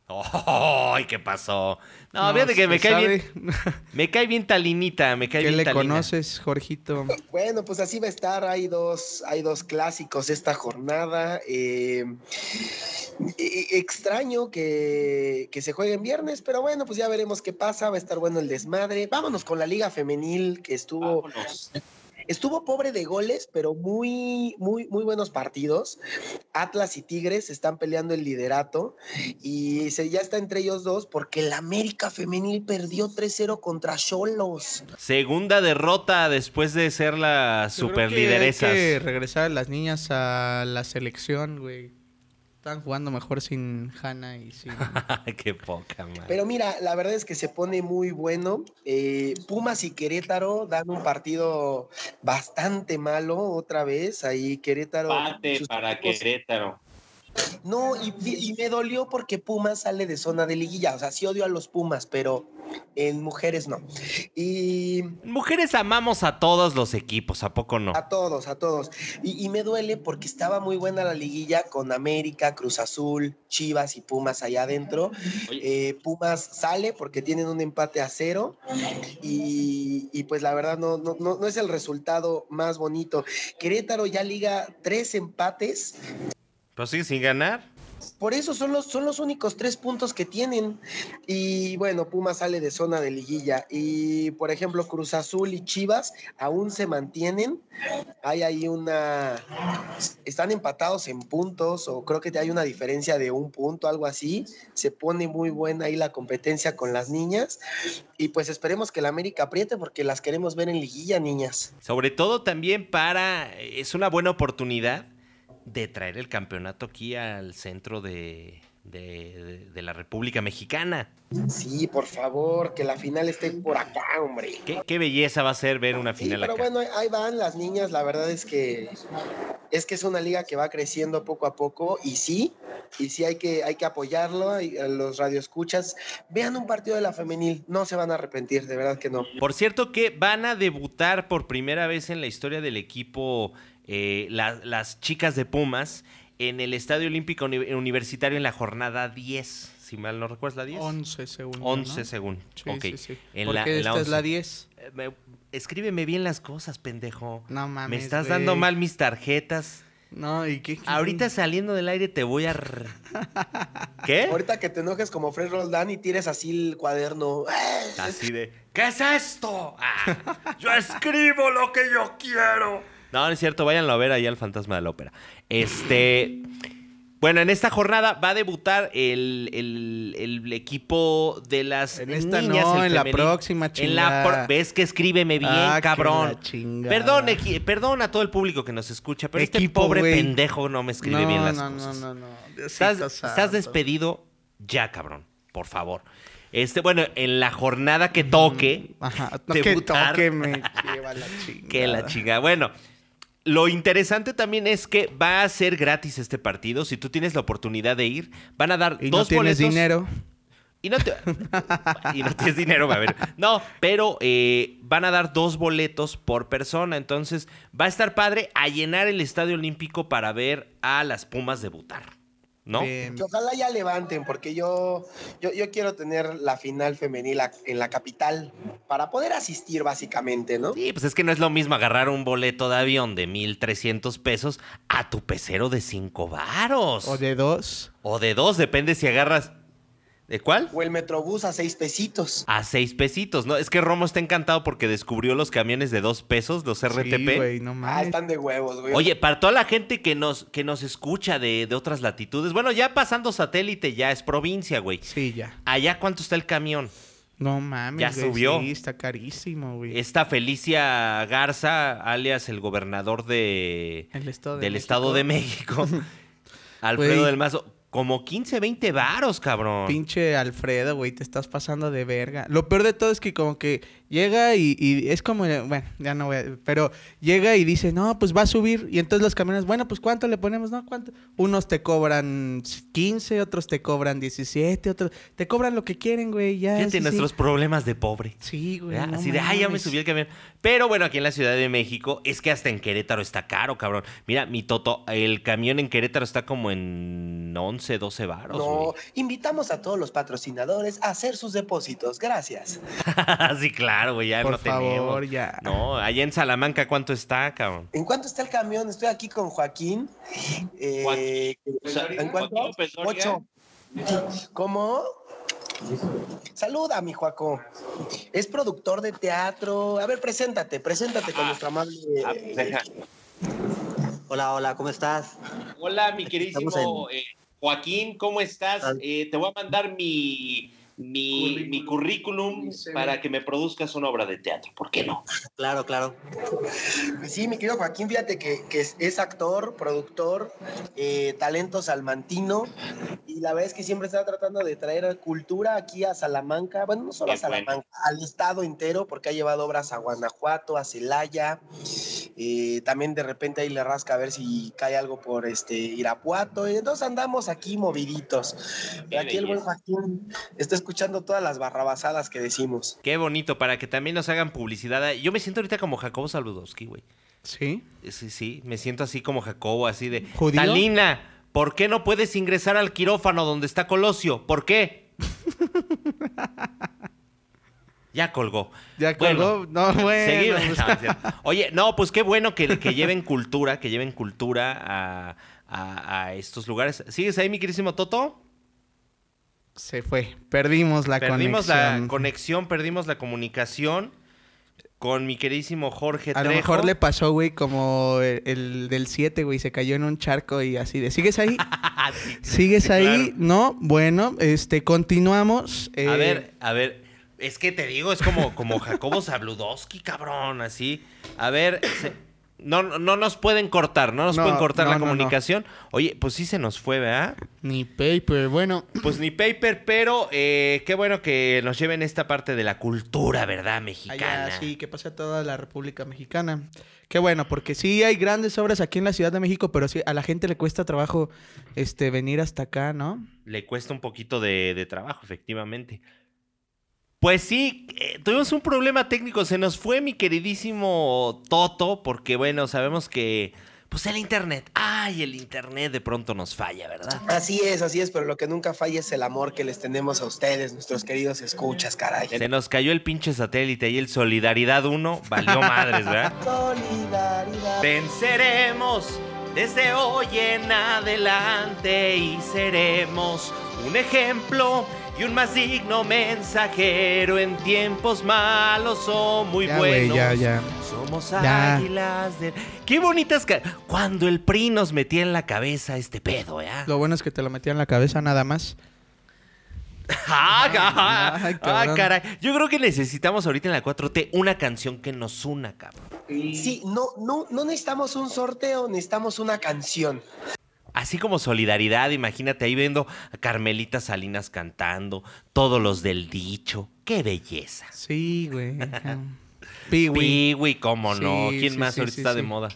¡Ay, qué pasó! No, fíjate que me cae bien. Me cae bien Talinita, me cae bien ¿Qué le conoces, Jorgito? Bueno, pues así va a estar. Hay dos, hay dos clásicos esta jornada. Eh, extraño que, que se juegue en viernes, pero bueno, pues ya veremos qué pasa. Va a estar bueno el desmadre. Vámonos con la Liga Femenil que estuvo. Estuvo pobre de goles, pero muy, muy, muy buenos partidos. Atlas y Tigres están peleando el liderato y se, ya está entre ellos dos porque el América Femenil perdió 3-0 contra Cholos. Segunda derrota después de ser la superlideresa. Hay que regresar las niñas a la selección, güey. Están jugando mejor sin Hanna y sin. Qué poca, madre. Pero mira, la verdad es que se pone muy bueno. Eh, Pumas y Querétaro dan un partido bastante malo otra vez. Ahí Querétaro. Pate para Querétaro. No, y, me dolió porque Pumas sale de zona de liguilla. O sea, sí odio a los Pumas, pero en mujeres no. Y. Mujeres amamos a todos los equipos, ¿a poco no? A todos, a todos. Y, me duele porque estaba muy buena la liguilla con América, Cruz Azul, Chivas y Pumas allá adentro. Eh, Pumas sale porque tienen un empate a cero. Y, pues la verdad no, no, no es el resultado más bonito. Querétaro ya liga tres empates pues sí, sin ganar. Por eso son los, son los únicos tres puntos que tienen. Y bueno, Pumas sale de zona de liguilla. Y por ejemplo, Cruz Azul y Chivas aún se mantienen. Hay ahí una. Están empatados en puntos, o creo que hay una diferencia de un punto, algo así. Se pone muy buena ahí la competencia con las niñas. Y pues esperemos que la América apriete porque las queremos ver en liguilla, niñas. Sobre todo también para. Es una buena oportunidad de traer el campeonato aquí al centro de, de, la República Mexicana. Sí, por favor, que la final esté por acá, hombre. Qué, belleza va a ser ver una final pero bueno, ahí van las niñas, la verdad es que es que es una liga que va creciendo poco a poco y sí, y sí hay que, hay que apoyarlo, y los radioescuchas, vean un partido de la femenil, no se van a arrepentir, de verdad que no. Por cierto que van a debutar por primera vez en la historia del equipo eh, las chicas de Pumas en el Estadio Olímpico Universitario en la jornada 10. Si mal no recuerdas la 10. 11 según. 11 según. Sí, sí, En la, esta es la 10. Eh, escríbeme bien las cosas, pendejo. No mames. Me estás dando mal mis tarjetas. No, ¿y qué? Ahorita saliendo del aire te voy a... ¿Qué? Ahorita que te enojes como Fred Roldán y tires así el cuaderno. Así de... ¿Qué es esto? Ah, yo escribo lo que yo quiero. No, no es cierto, váyanlo a ver ahí al Fantasma de la Ópera. Este. Bueno, en esta jornada va a debutar el, equipo de las en esta No, en la próxima chingada. ¿Ves que escríbeme bien, ah, cabrón? Perdón, perdón a todo el público que nos escucha, pero este pobre pendejo no me escribe bien las cosas. No, no, no, no. Estás, despedido ya, cabrón. Por favor. Este, bueno, en la jornada que toque. Ajá, que toque me lleva la chingada. Que la chingada. Bueno, lo interesante también es que va a ser gratis este partido. Si tú tienes la oportunidad de ir, van a dar ¿Y dos no tienes dinero. Y no, y no tienes dinero, va a ver. No, pero eh, van a dar dos boletos por persona. Entonces va a estar padre a llenar el Estadio Olímpico para ver a las Pumas debutar. ¿No? ojalá ya levanten, porque yo, yo, yo, quiero tener la final femenil en la capital para poder asistir, básicamente, ¿no? Sí, pues es que no es lo mismo agarrar un boleto de avión de 1,300 pesos a tu pecero de 5 varos. O de dos. O de dos, depende si agarras ¿De cuál? O el Metrobús a seis pesitos. A seis pesitos, ¿no? Es que Romo está encantado porque descubrió los camiones de dos pesos, los RTP. Sí, güey, no Ah, están de huevos, güey. Oye, para toda la gente que nos, que nos escucha de, otras latitudes, bueno, ya pasando satélite ya es provincia, güey. Sí, ya. ¿Allá cuánto está el camión? No mames. Ya subió. Sí, está carísimo, güey. Esta Felicia Garza, alias el gobernador de, del Estado de México, Alfredo del Mazo como 15, 20 varos, cabrón. Pinche Alfredo, güey, te estás pasando de verga. Lo peor de todo es que como que llega y, es como, bueno, ya no voy a, pero llega y dice, no, pues va a subir. Y entonces los camiones, bueno, pues ¿cuánto le ponemos? No, ¿cuánto? Unos te cobran 15, otros te cobran 17, otros te cobran lo que quieren, güey. Ya, Fíjate nuestros problemas de pobre. Sí, güey. Así de, ay, ya me subí el camión. Pero bueno, aquí en la Ciudad de México, es que hasta en Querétaro está caro, cabrón. Mira, mi Toto, el camión en Querétaro está como en 11, 12 varos. No, invitamos a todos los patrocinadores a hacer sus depósitos. Gracias. sí, claro. Claro, güey, ya Por no favor, ya. No, allá en Salamanca, ¿cuánto está, cabrón? ¿En cuánto está el camión? Estoy aquí con Joaquín. Eh, ¿En cuánto? Ocho. ¿Cómo? Saluda, mi Joaco. Es productor de teatro. A ver, preséntate, preséntate con nuestra amable. Ah, hola, hola, ¿cómo estás? Hola, mi queridísimo eh, Joaquín, ¿cómo estás? Eh, te voy a mandar mi mi currículum, para que me produzcas una obra de teatro. ¿Por qué no? Claro, claro. Sí, mi querido Joaquín, fíjate que, es, actor, productor, eh, talento salmantino, y la verdad es que siempre está tratando de traer cultura aquí a Salamanca, bueno, no solo a Salamanca, al estado entero, porque ha llevado obras a Guanajuato, a Celaya, eh, también de repente ahí le rasca a ver si cae algo por este Irapuato, y entonces andamos aquí moviditos. aquí el buen Joaquín está escuchando todas las barrabasadas que decimos. Qué bonito, para que también nos hagan publicidad. Yo me siento ahorita como Jacobo Saludowski, güey. ¿Sí? Sí, sí, me siento así como Jacobo, así de... Talina, ¿por qué no puedes ingresar al quirófano donde está Colosio? ¿Por qué? Ya colgó. Ya colgó. no, bueno. Oye, no, pues qué bueno que, que lleven cultura, que lleven cultura a, a, estos lugares. ¿Sigues ahí, mi querísimo Toto? Se fue. Perdimos la conexión. Perdimos la conexión, perdimos la comunicación con mi queridísimo Jorge A lo mejor le pasó, güey, como el, del 7, güey, se cayó en un charco y así de, ¿sigues ahí? ¿Sigues ahí? No, bueno, este, continuamos. A eh, ver, a ver, es que te digo, es como, como Jacobo Zabludowski, cabrón, así. A ver, no, no nos pueden cortar, no nos pueden cortar la comunicación. Oye, pues sí se nos fue, ¿verdad? Ni paper, bueno. Pues ni paper, pero eh, qué bueno que nos lleven esta parte de la cultura, ¿verdad? Mexicana. sí, que pasa toda la República Mexicana. Qué bueno, porque sí hay grandes obras aquí en la Ciudad de México, pero sí a la gente le cuesta trabajo este, venir hasta acá, ¿no? Le cuesta un poquito de, de trabajo, efectivamente. Pues sí, eh, tuvimos un problema técnico. Se nos fue mi queridísimo Toto, porque bueno, sabemos que. Pues el internet. Ay, el internet de pronto nos falla, ¿verdad? Así es, así es, pero lo que nunca falla es el amor que les tenemos a ustedes, nuestros queridos escuchas, caray. Se nos cayó el pinche satélite y el Solidaridad 1 valió madres, ¿verdad? Solidaridad. Venceremos desde hoy en adelante y seremos un ejemplo y un más digno mensajero en tiempos malos o muy buenos. ya, ya. Somos águilas de... Qué bonitas... Cuando el PRI nos metía en la cabeza este pedo, ¿ya? Lo bueno es que te lo metía en la cabeza nada más. ah, ah caray. Yo creo que necesitamos ahorita en la 4T una canción que nos una, cabrón. Sí, no, no, no necesitamos un sorteo, necesitamos una canción. Así como solidaridad, imagínate ahí viendo a Carmelita Salinas cantando, todos los del dicho. ¡Qué belleza! Sí, güey. Piwi. Piwi, cómo no. ¿Quién más ahorita está de moda?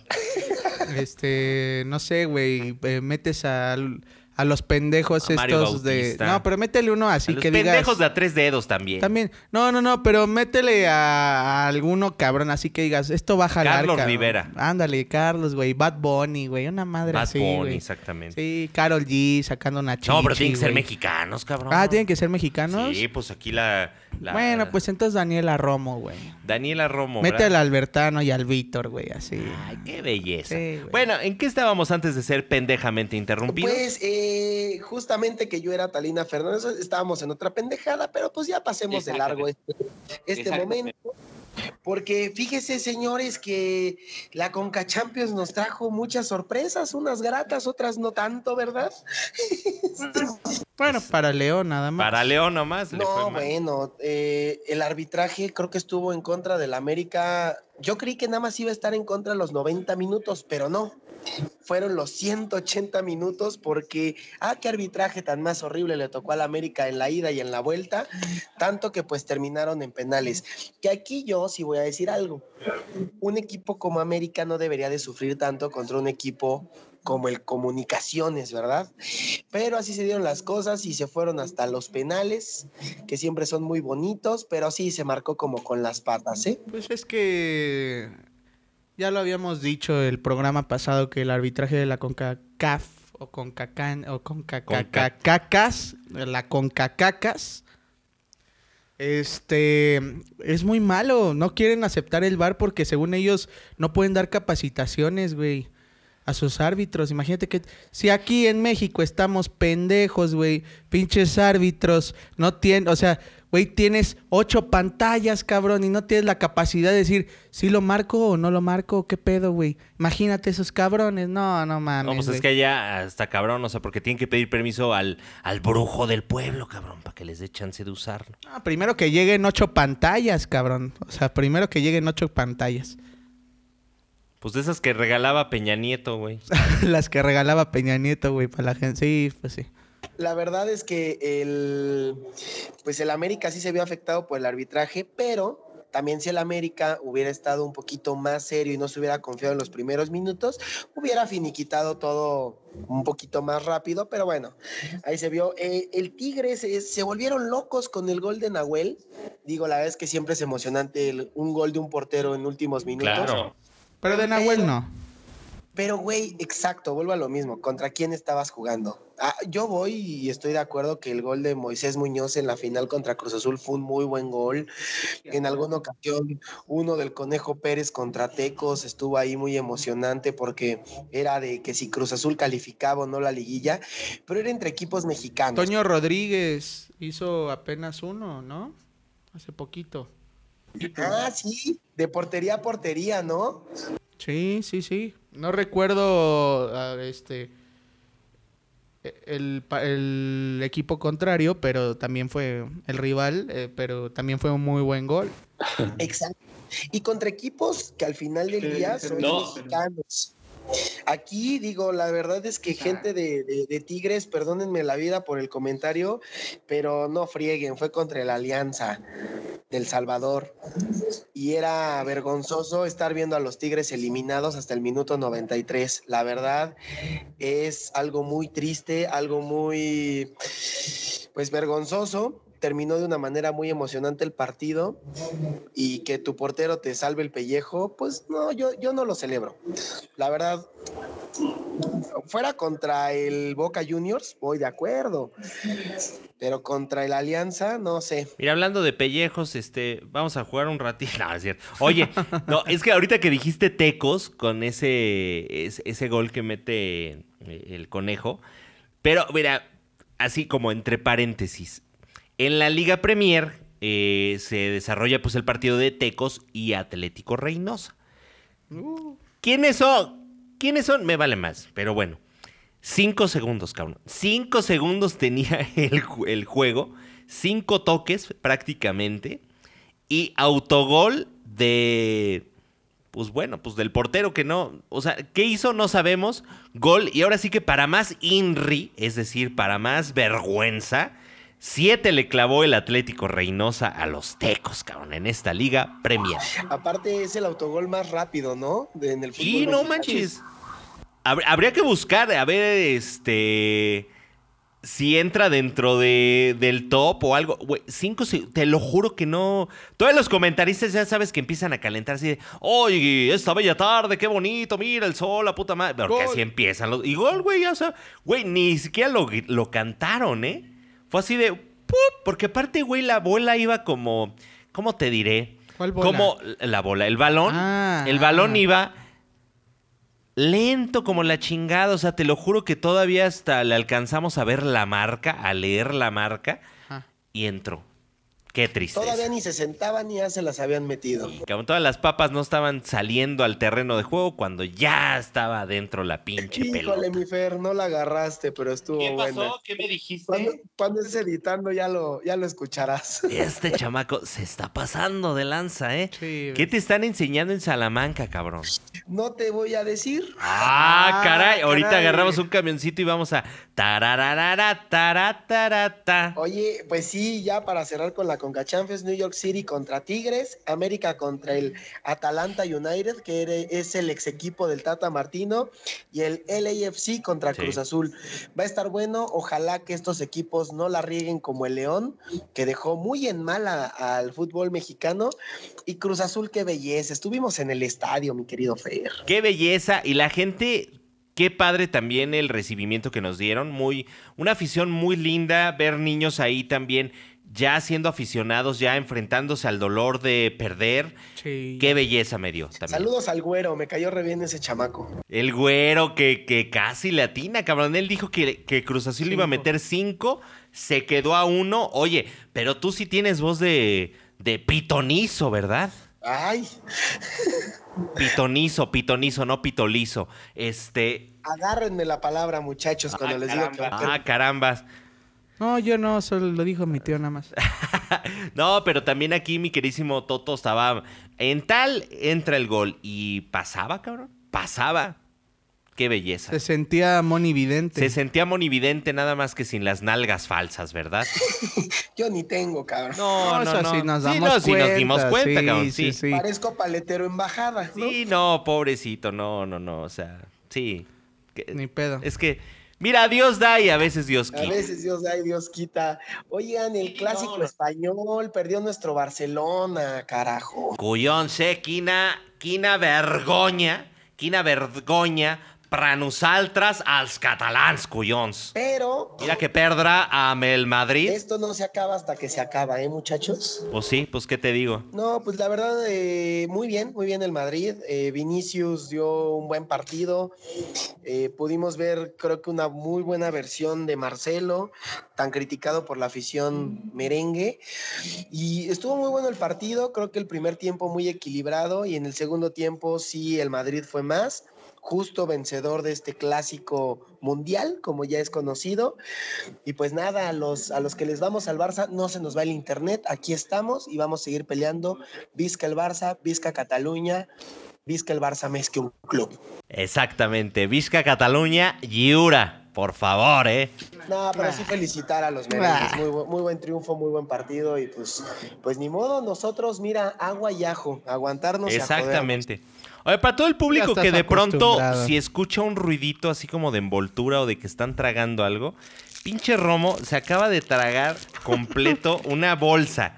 Este, no sé, güey. Eh, metes al a los pendejos estos de. No, pero métele uno así a que los pendejos de a tres dedos también. También. No, no, no, pero métele a, alguno cabrón así que digas, esto va a jalar. Carlos Rivera. Ándale, Carlos, güey. Bad Bunny, güey. Una madre Bad así. Bad Bunny, exactamente. Sí, Carol G sacando una chichi, No, pero tienen que ser mexicanos, cabrón. Ah, tienen que ser mexicanos. Sí, pues aquí la. Bueno, pues entonces Daniela Romo, güey. Daniela Romo. Mete al Albertano y al Víctor, güey, así. Ay, qué belleza. bueno, ¿en qué estábamos antes de ser pendejamente interrumpidos? Pues, eh, justamente que yo era Talina Fernández, estábamos en otra pendejada, pero pues ya pasemos de largo este, este momento. Porque fíjese, señores, que la Conca Champions nos trajo muchas sorpresas, unas gratas, otras no tanto, ¿verdad? bueno, para León nada más. Para León nomás. no, bueno, eh, el arbitraje creo que estuvo en contra del América. Yo creí que nada más iba a estar en contra los 90 minutos, pero no fueron los 180 minutos porque, ah, qué arbitraje tan más horrible le tocó al América en la ida y en la vuelta, tanto que pues terminaron en penales. Que aquí yo sí voy a decir algo, un equipo como América no debería de sufrir tanto contra un equipo como el Comunicaciones, ¿verdad? Pero así se dieron las cosas y se fueron hasta los penales, que siempre son muy bonitos, pero sí se marcó como con las patas, ¿eh? Pues es que ya lo habíamos dicho el programa pasado que el arbitraje de la CONCACAF o CONCACAN o CONCACACACAS, la CONCACACAS, este es muy malo. No quieren aceptar el VAR porque según ellos no pueden dar capacitaciones, güey, a sus árbitros. Imagínate que si aquí en México estamos pendejos, güey, pinches árbitros, no tienen, o sea, Güey, tienes ocho pantallas, cabrón, y no tienes la capacidad de decir si lo marco o no lo marco, qué pedo, güey. Imagínate esos cabrones. No, no mames. No, pues es que ya está cabrón, o sea, porque tienen que pedir permiso al, al brujo del pueblo, cabrón, para que les dé chance de usarlo. Ah, primero que lleguen ocho pantallas, cabrón. O sea, primero que lleguen ocho pantallas. Pues de esas que regalaba Peña Nieto, güey. Las que regalaba Peña Nieto, güey, para la gente. Sí, pues sí. La verdad es que el, pues el América sí se vio afectado por el arbitraje, pero también si el América hubiera estado un poquito más serio y no se hubiera confiado en los primeros minutos, hubiera finiquitado todo un poquito más rápido, pero bueno, ahí se vio. Eh, el Tigre se, volvieron locos con el gol de Nahuel. Digo, la verdad es que siempre es emocionante un gol de un portero en últimos minutos. Pero de Nahuel no. Pero, güey, exacto, vuelvo a lo mismo. ¿Contra quién estabas jugando? Ah, yo voy y estoy de acuerdo que el gol de Moisés Muñoz en la final contra Cruz Azul fue un muy buen gol. En alguna ocasión, uno del Conejo Pérez contra Tecos estuvo ahí muy emocionante porque era de que si Cruz Azul calificaba o no la liguilla, pero era entre equipos mexicanos. Toño Rodríguez hizo apenas uno, ¿no? Hace poquito. Ah, sí, de portería a portería, ¿no? Sí, sí, sí. No recuerdo ah, este el, equipo contrario, pero también fue el rival, eh, pero también fue un muy buen gol. Exacto. Y contra equipos que al final del día son mexicanos. Aquí digo, la verdad es que gente de, Tigres, perdónenme la vida por el comentario, pero no frieguen, fue contra la Alianza del Salvador. Y era vergonzoso estar viendo a los Tigres eliminados hasta el minuto 93. La verdad es algo muy triste, algo muy, pues vergonzoso terminó de una manera muy emocionante el partido y que tu portero te salve el pellejo, pues no, yo, yo no lo celebro. La verdad, fuera contra el Boca Juniors, voy de acuerdo. Pero contra el Alianza, no sé. Mira, hablando de pellejos, este, vamos a jugar un ratito. No, es cierto. Oye, no, es que ahorita que dijiste tecos con ese, ese, ese gol que mete eh, el conejo, pero mira, así como entre paréntesis, en la Liga Premier eh, se desarrolla pues el partido de Tecos y Atlético Reynosa. Uh. ¿Quiénes son? ¿Quiénes son? Me vale más, pero bueno. Cinco segundos, cabrón. Cinco segundos tenía el, el juego. Cinco toques prácticamente. Y autogol de pues bueno, pues del portero que no, o sea, ¿qué hizo? No sabemos. Gol, y ahora sí que para más INRI, es decir, para más vergüenza, Siete le clavó el Atlético Reynosa a los Tecos, cabrón, en esta liga Premier. Aparte es el autogol más rápido, ¿no? en el fútbol. Sí, no manches. Habría que buscar, a ver, este si entra dentro de, del top o algo. Güey, cinco, te lo juro que no. Todos los comentaristas ya sabes que empiezan a calentar así de, oye, esta bella tarde, qué bonito, mira el sol, la puta madre. Porque así empiezan los. Y gol, güey, ya sea, güey, ni siquiera lo, lo cantaron, ¿eh? Fue así de. Porque aparte, güey, la bola iba como. ¿Cómo te diré? ¿Cuál bola? Como la bola. El balón. Ah, el balón ah. iba lento como la chingada. O sea, te lo juro que todavía hasta le alcanzamos a ver la marca, a leer la marca. Y entró. Qué triste. Todavía ni se sentaban ni ya se las habían metido. Y como todas las papas no estaban saliendo al terreno de juego cuando ya estaba dentro la pinche Híjole, pelota. mi Fer, no la agarraste, pero estuvo ¿Qué pasó? ¿Qué me dijiste? Cuando, estés editando ya lo, ya lo escucharás. Este chamaco se está pasando de lanza, ¿eh? ¿Qué te están enseñando en Salamanca, cabrón? No te voy a decir. Ah, ah caray. Ahorita agarramos un camioncito y vamos a tarararara, taratarata. Oye, pues sí, ya para cerrar con la Conca New York City contra Tigres, América contra el Atalanta United, que es el ex equipo del Tata Martino, y el LAFC contra Cruz Azul. Va a estar bueno, ojalá que estos equipos no la rieguen como el León, que dejó muy en mala al fútbol mexicano, y Cruz Azul, qué belleza, estuvimos en el estadio, mi querido Fer. Qué belleza, y la gente Qué padre también el recibimiento que nos dieron, muy una afición muy linda, ver niños ahí también ya siendo aficionados, ya enfrentándose al dolor de perder. Qué belleza me dio también. Saludos al güero, me cayó re bien ese chamaco. El güero que, que casi le atina, cabrón. Él dijo que, que Cruz Azul iba a meter cinco, se quedó a uno. Oye, pero tú sí tienes voz de, de pitonizo, ¿verdad? Ay. Pitonizo, pitonizo, no pitolizo. Este. Agárrenme la palabra, muchachos, cuando ah, les digo que. Ah, carambas. No, yo no, solo lo dijo mi tío nada más. no, pero también aquí mi querísimo Toto estaba. En tal entra el gol y pasaba, cabrón. Pasaba. Qué belleza. Se sentía monividente. Se sentía monividente nada más que sin las nalgas falsas, ¿verdad? Yo ni tengo, cabrón. No, no, no. nos damos sí, no, sí nos dimos cuenta, cabrón. Sí, sí, Parezco paletero embajada. Sí, no, pobrecito, no, no, no. O sea, sí. Ni pedo. Es que Mira, Dios da y a veces Dios quita. A veces Dios da y Dios quita. Oigan, el clásico español perdió nuestro Barcelona, carajo. Cuyón sé, quina, quina vergoña quina vergonya per nosaltres, als catalans, collons. Pero... Mira que perdrá a el Madrid. Esto no se acaba hasta que se acaba, ¿eh, muchachos? Pues sí, pues ¿qué te digo? No, pues la verdad, eh, muy bien, muy bien el Madrid. Eh, Vinicius dio un buen partido. Eh, pudimos ver, creo que una muy buena versión de Marcelo, tan criticado por la afición merengue. Y estuvo muy bueno el partido, creo que el primer tiempo muy equilibrado y en el segundo tiempo sí el Madrid fue más justo vencedor de este clásico mundial, como ya es conocido. Y pues nada, a los, a los que les vamos al Barça, no se nos va el internet, aquí estamos y vamos a seguir peleando. Vizca el Barça, Vizca Cataluña, Vizca el Barça más que un club. Exactamente, Vizca Cataluña, Yura. Por favor, ¿eh? No, pero sí felicitar a los merengues. Muy, muy, buen triunfo, muy buen partido. Y pues, pues ni modo, nosotros, mira, agua y ajo, aguantarnos. Exactamente. Oye, para todo el público que de pronto, si escucha un ruidito así como de envoltura o de que están tragando algo, pinche Romo se acaba de tragar completo una bolsa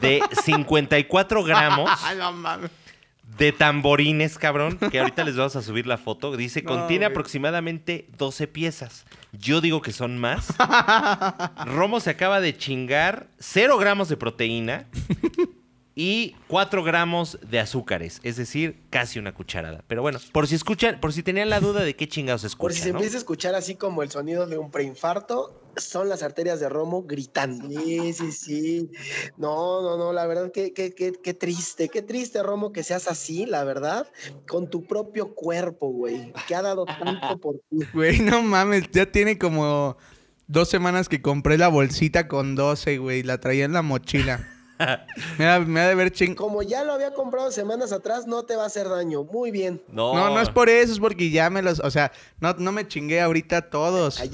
de 54 gramos de tamborines, cabrón, que ahorita les vamos a subir la foto. Dice, contiene aproximadamente 12 piezas. Yo digo que son más. Romo se acaba de chingar 0 gramos de proteína y 4 gramos de azúcares, es decir, casi una cucharada. Pero bueno, por si escuchan, por si tenían la duda de qué chingados escuchan. Por si se empieza a escuchar así como el sonido de un preinfarto, son las arterias de Romo gritando. Sí, sí, sí. No, no, no, la verdad que, qué triste, qué triste, Romo, que seas así, la verdad, con tu propio cuerpo, güey, que ha dado tanto por ti. Güey, no mames, ya tiene como dos semanas que compré la bolsita con 12, güey, la traía en la mochila me, ha, de ver ching. Como ya lo había comprado semanas atrás, no te va a hacer daño. Muy bien. No, no, es por eso, es porque ya me los. O sea, no, no me chingué ahorita todos. Ay,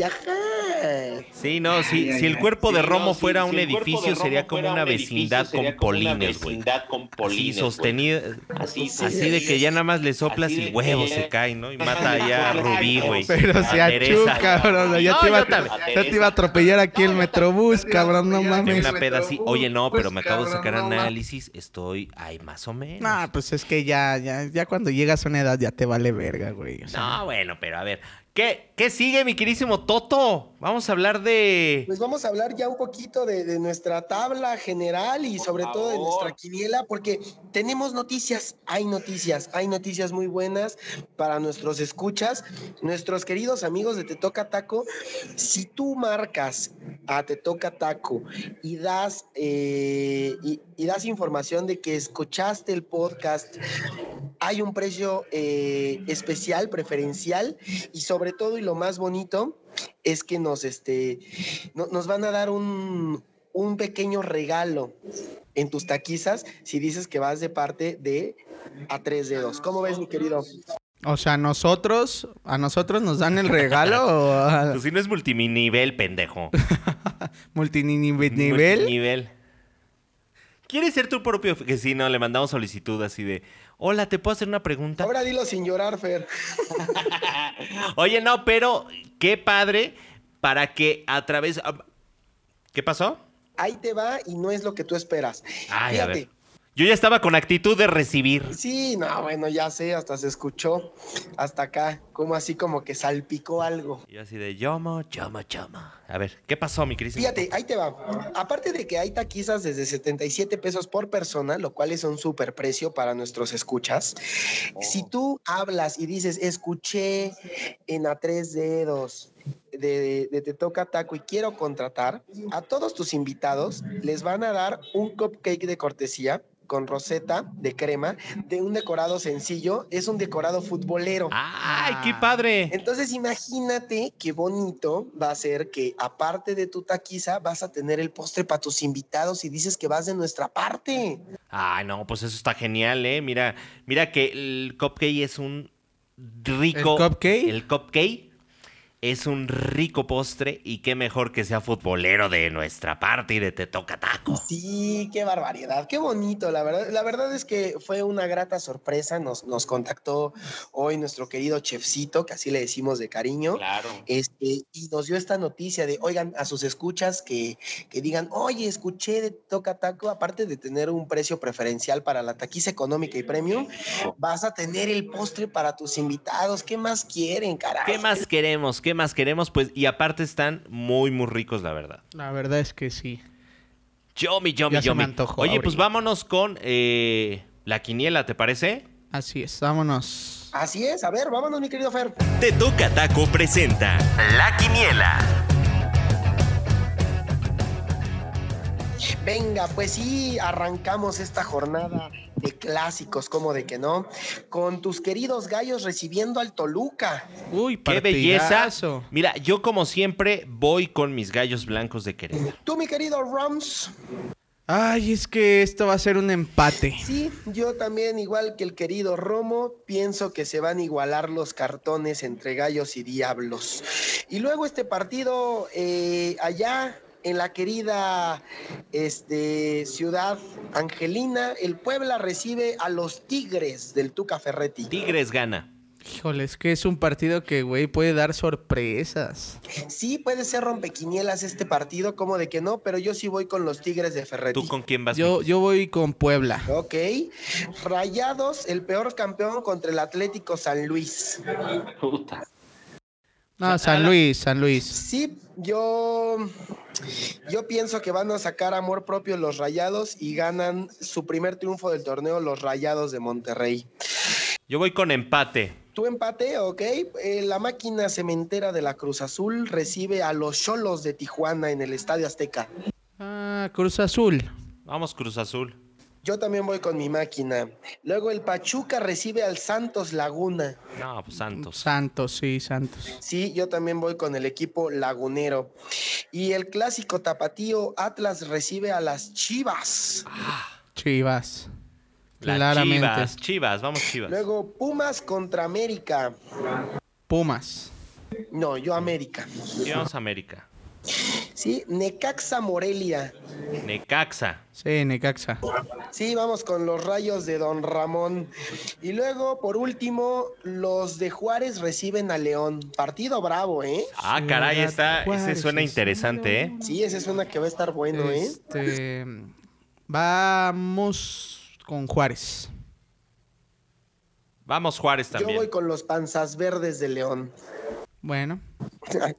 Sí, no, si, el cuerpo de Romo fuera un edificio, sería como una vecindad con polines, güey. Así sostenida, así, de que ya nada más le soplas y huevo se cae, ¿no? Y mata allá a Rubí, güey. Pero se achú, cabrón. Ya, te iba, ya, te iba, a atropellar aquí el Metrobús, cabrón, no mames. Una peda así. Oye, no, pero me acabo de sacar análisis. Estoy ahí más o menos. No, pues es que ya, ya, ya cuando llegas a una edad ya te vale verga, güey. no, bueno, pero a ver. ¿Qué, ¿Qué, sigue, mi querísimo Toto? Vamos a hablar de. Pues vamos a hablar ya un poquito de, nuestra tabla general y sobre todo de nuestra quiniela, porque tenemos noticias, hay noticias, hay noticias muy buenas para nuestros escuchas. Nuestros queridos amigos de Te Toca Taco, si tú marcas a Te Toca Taco y das, eh, y, das información de que escuchaste el podcast, hay un precio eh, especial, preferencial y sobre sobre todo y lo más bonito es que nos, este, nos van a dar un, un pequeño regalo en tus taquizas si dices que vas de parte de a tres dedos. ¿Cómo ves, mi querido? O sea, nosotros, a nosotros nos dan el regalo o Pues si no es multinivel, pendejo. multinivel. Multinivel. ¿Quieres ser tu propio? Que si no, le mandamos solicitud así de, hola, ¿te puedo hacer una pregunta? Ahora dilo sin llorar, Fer. Oye, no, pero qué padre para que a través... ¿Qué pasó? Ahí te va y no es lo que tú esperas. Ay, a ver. Yo ya estaba con actitud de recibir. Sí, no, bueno, ya sé, hasta se escuchó hasta acá, como así como que salpicó algo. Y así de yomo, yomo, yomo. A ver, ¿qué pasó, mi querido? Fíjate, ahí te va. Aparte de que hay taquizas desde 77 pesos por persona, lo cual es un súper precio para nuestros escuchas. Si tú hablas y dices, escuché en a tres dedos, de, de, Te Toca Taco y quiero contratar, a todos tus invitados les van a dar un cupcake de cortesía con roseta de crema de un decorado sencillo. Es un decorado futbolero. ¡Ay, qué padre! Entonces imagínate qué bonito va a ser que aparte de tu taquiza vas a tener el postre para tus invitados y dices que vas de nuestra parte. Ay, no, pues eso está genial, ¿eh? Mira, mira que el cupcake es un rico... ¿El cupcake? El cupcake es un rico postre y qué mejor que sea futbolero de nuestra parte y de Te Toca Taco. Sí, qué barbaridad, qué bonito, la verdad. La verdad es que fue una grata sorpresa. Nos, nos contactó hoy nuestro querido chefcito, que así le decimos de cariño. Claro. Este, y nos dio esta noticia de, oigan, a sus escuchas que, que digan, oye, escuché de Toca Taco, aparte de tener un precio preferencial para la taquiza económica y premium, vas a tener el postre para tus invitados. ¿Qué más quieren, carajo? ¿Qué más queremos? ¿Qué más queremos? Pues, y aparte están muy, muy ricos, la verdad. La verdad es que sí. Yomi, yomi, yomi. Oye, pues vámonos con eh, la quiniela, ¿te parece? Así es, vámonos. Así es, a ver, vámonos, mi querido Fer. Te toca Taco presenta La Quiniela. Venga, pues sí, arrancamos esta jornada de clásicos, como de que no, con tus queridos gallos recibiendo al Toluca. Uy, qué belleza. Mira, yo como siempre voy con mis gallos blancos de Querétaro. Tú, mi querido Rams. Ay, es que esto va a ser un empate. Sí, yo también, igual que el querido Romo, pienso que se van a igualar los cartones entre gallos y diablos. Y luego este partido eh, allá en la querida este, ciudad angelina, el Puebla recibe a los Tigres del Tuca Ferretti. Tigres gana. Híjole, es que es un partido que, güey, puede dar sorpresas. Sí, puede ser rompequinielas este partido, como de que no, pero yo sí voy con los Tigres de Ferretti. ¿Tú con quién vas? Yo, yo voy con Puebla. Ok. Rayados, el peor campeón contra el Atlético San Luis. Puta. No, San Luis, San Luis. Sí, yo, yo pienso que van a sacar amor propio los Rayados y ganan su primer triunfo del torneo los Rayados de Monterrey. Yo voy con empate. Tu empate, ok. Eh, la máquina cementera de la Cruz Azul recibe a los Cholos de Tijuana en el Estadio Azteca. Ah, Cruz Azul. Vamos, Cruz Azul. Yo también voy con mi máquina. Luego el Pachuca recibe al Santos Laguna. No, pues Santos. Santos, sí, Santos. Sí, yo también voy con el equipo lagunero. Y el clásico tapatío Atlas recibe a las Chivas. Ah, Chivas. Claramente. Chivas, Chivas, vamos Chivas. Luego Pumas contra América. Pumas. No, yo América. Vamos América. Sí, Necaxa Morelia. Necaxa. Sí, Necaxa. Sí, vamos con los rayos de Don Ramón. Y luego, por último, los de Juárez reciben a León. Partido bravo, ¿eh? Ah, caray, está, ese suena interesante, ¿eh? Sí, ese suena que va a estar bueno, ¿eh? Este, vamos con Juárez. Vamos Juárez también. Yo voy con los panzas verdes de León. Bueno.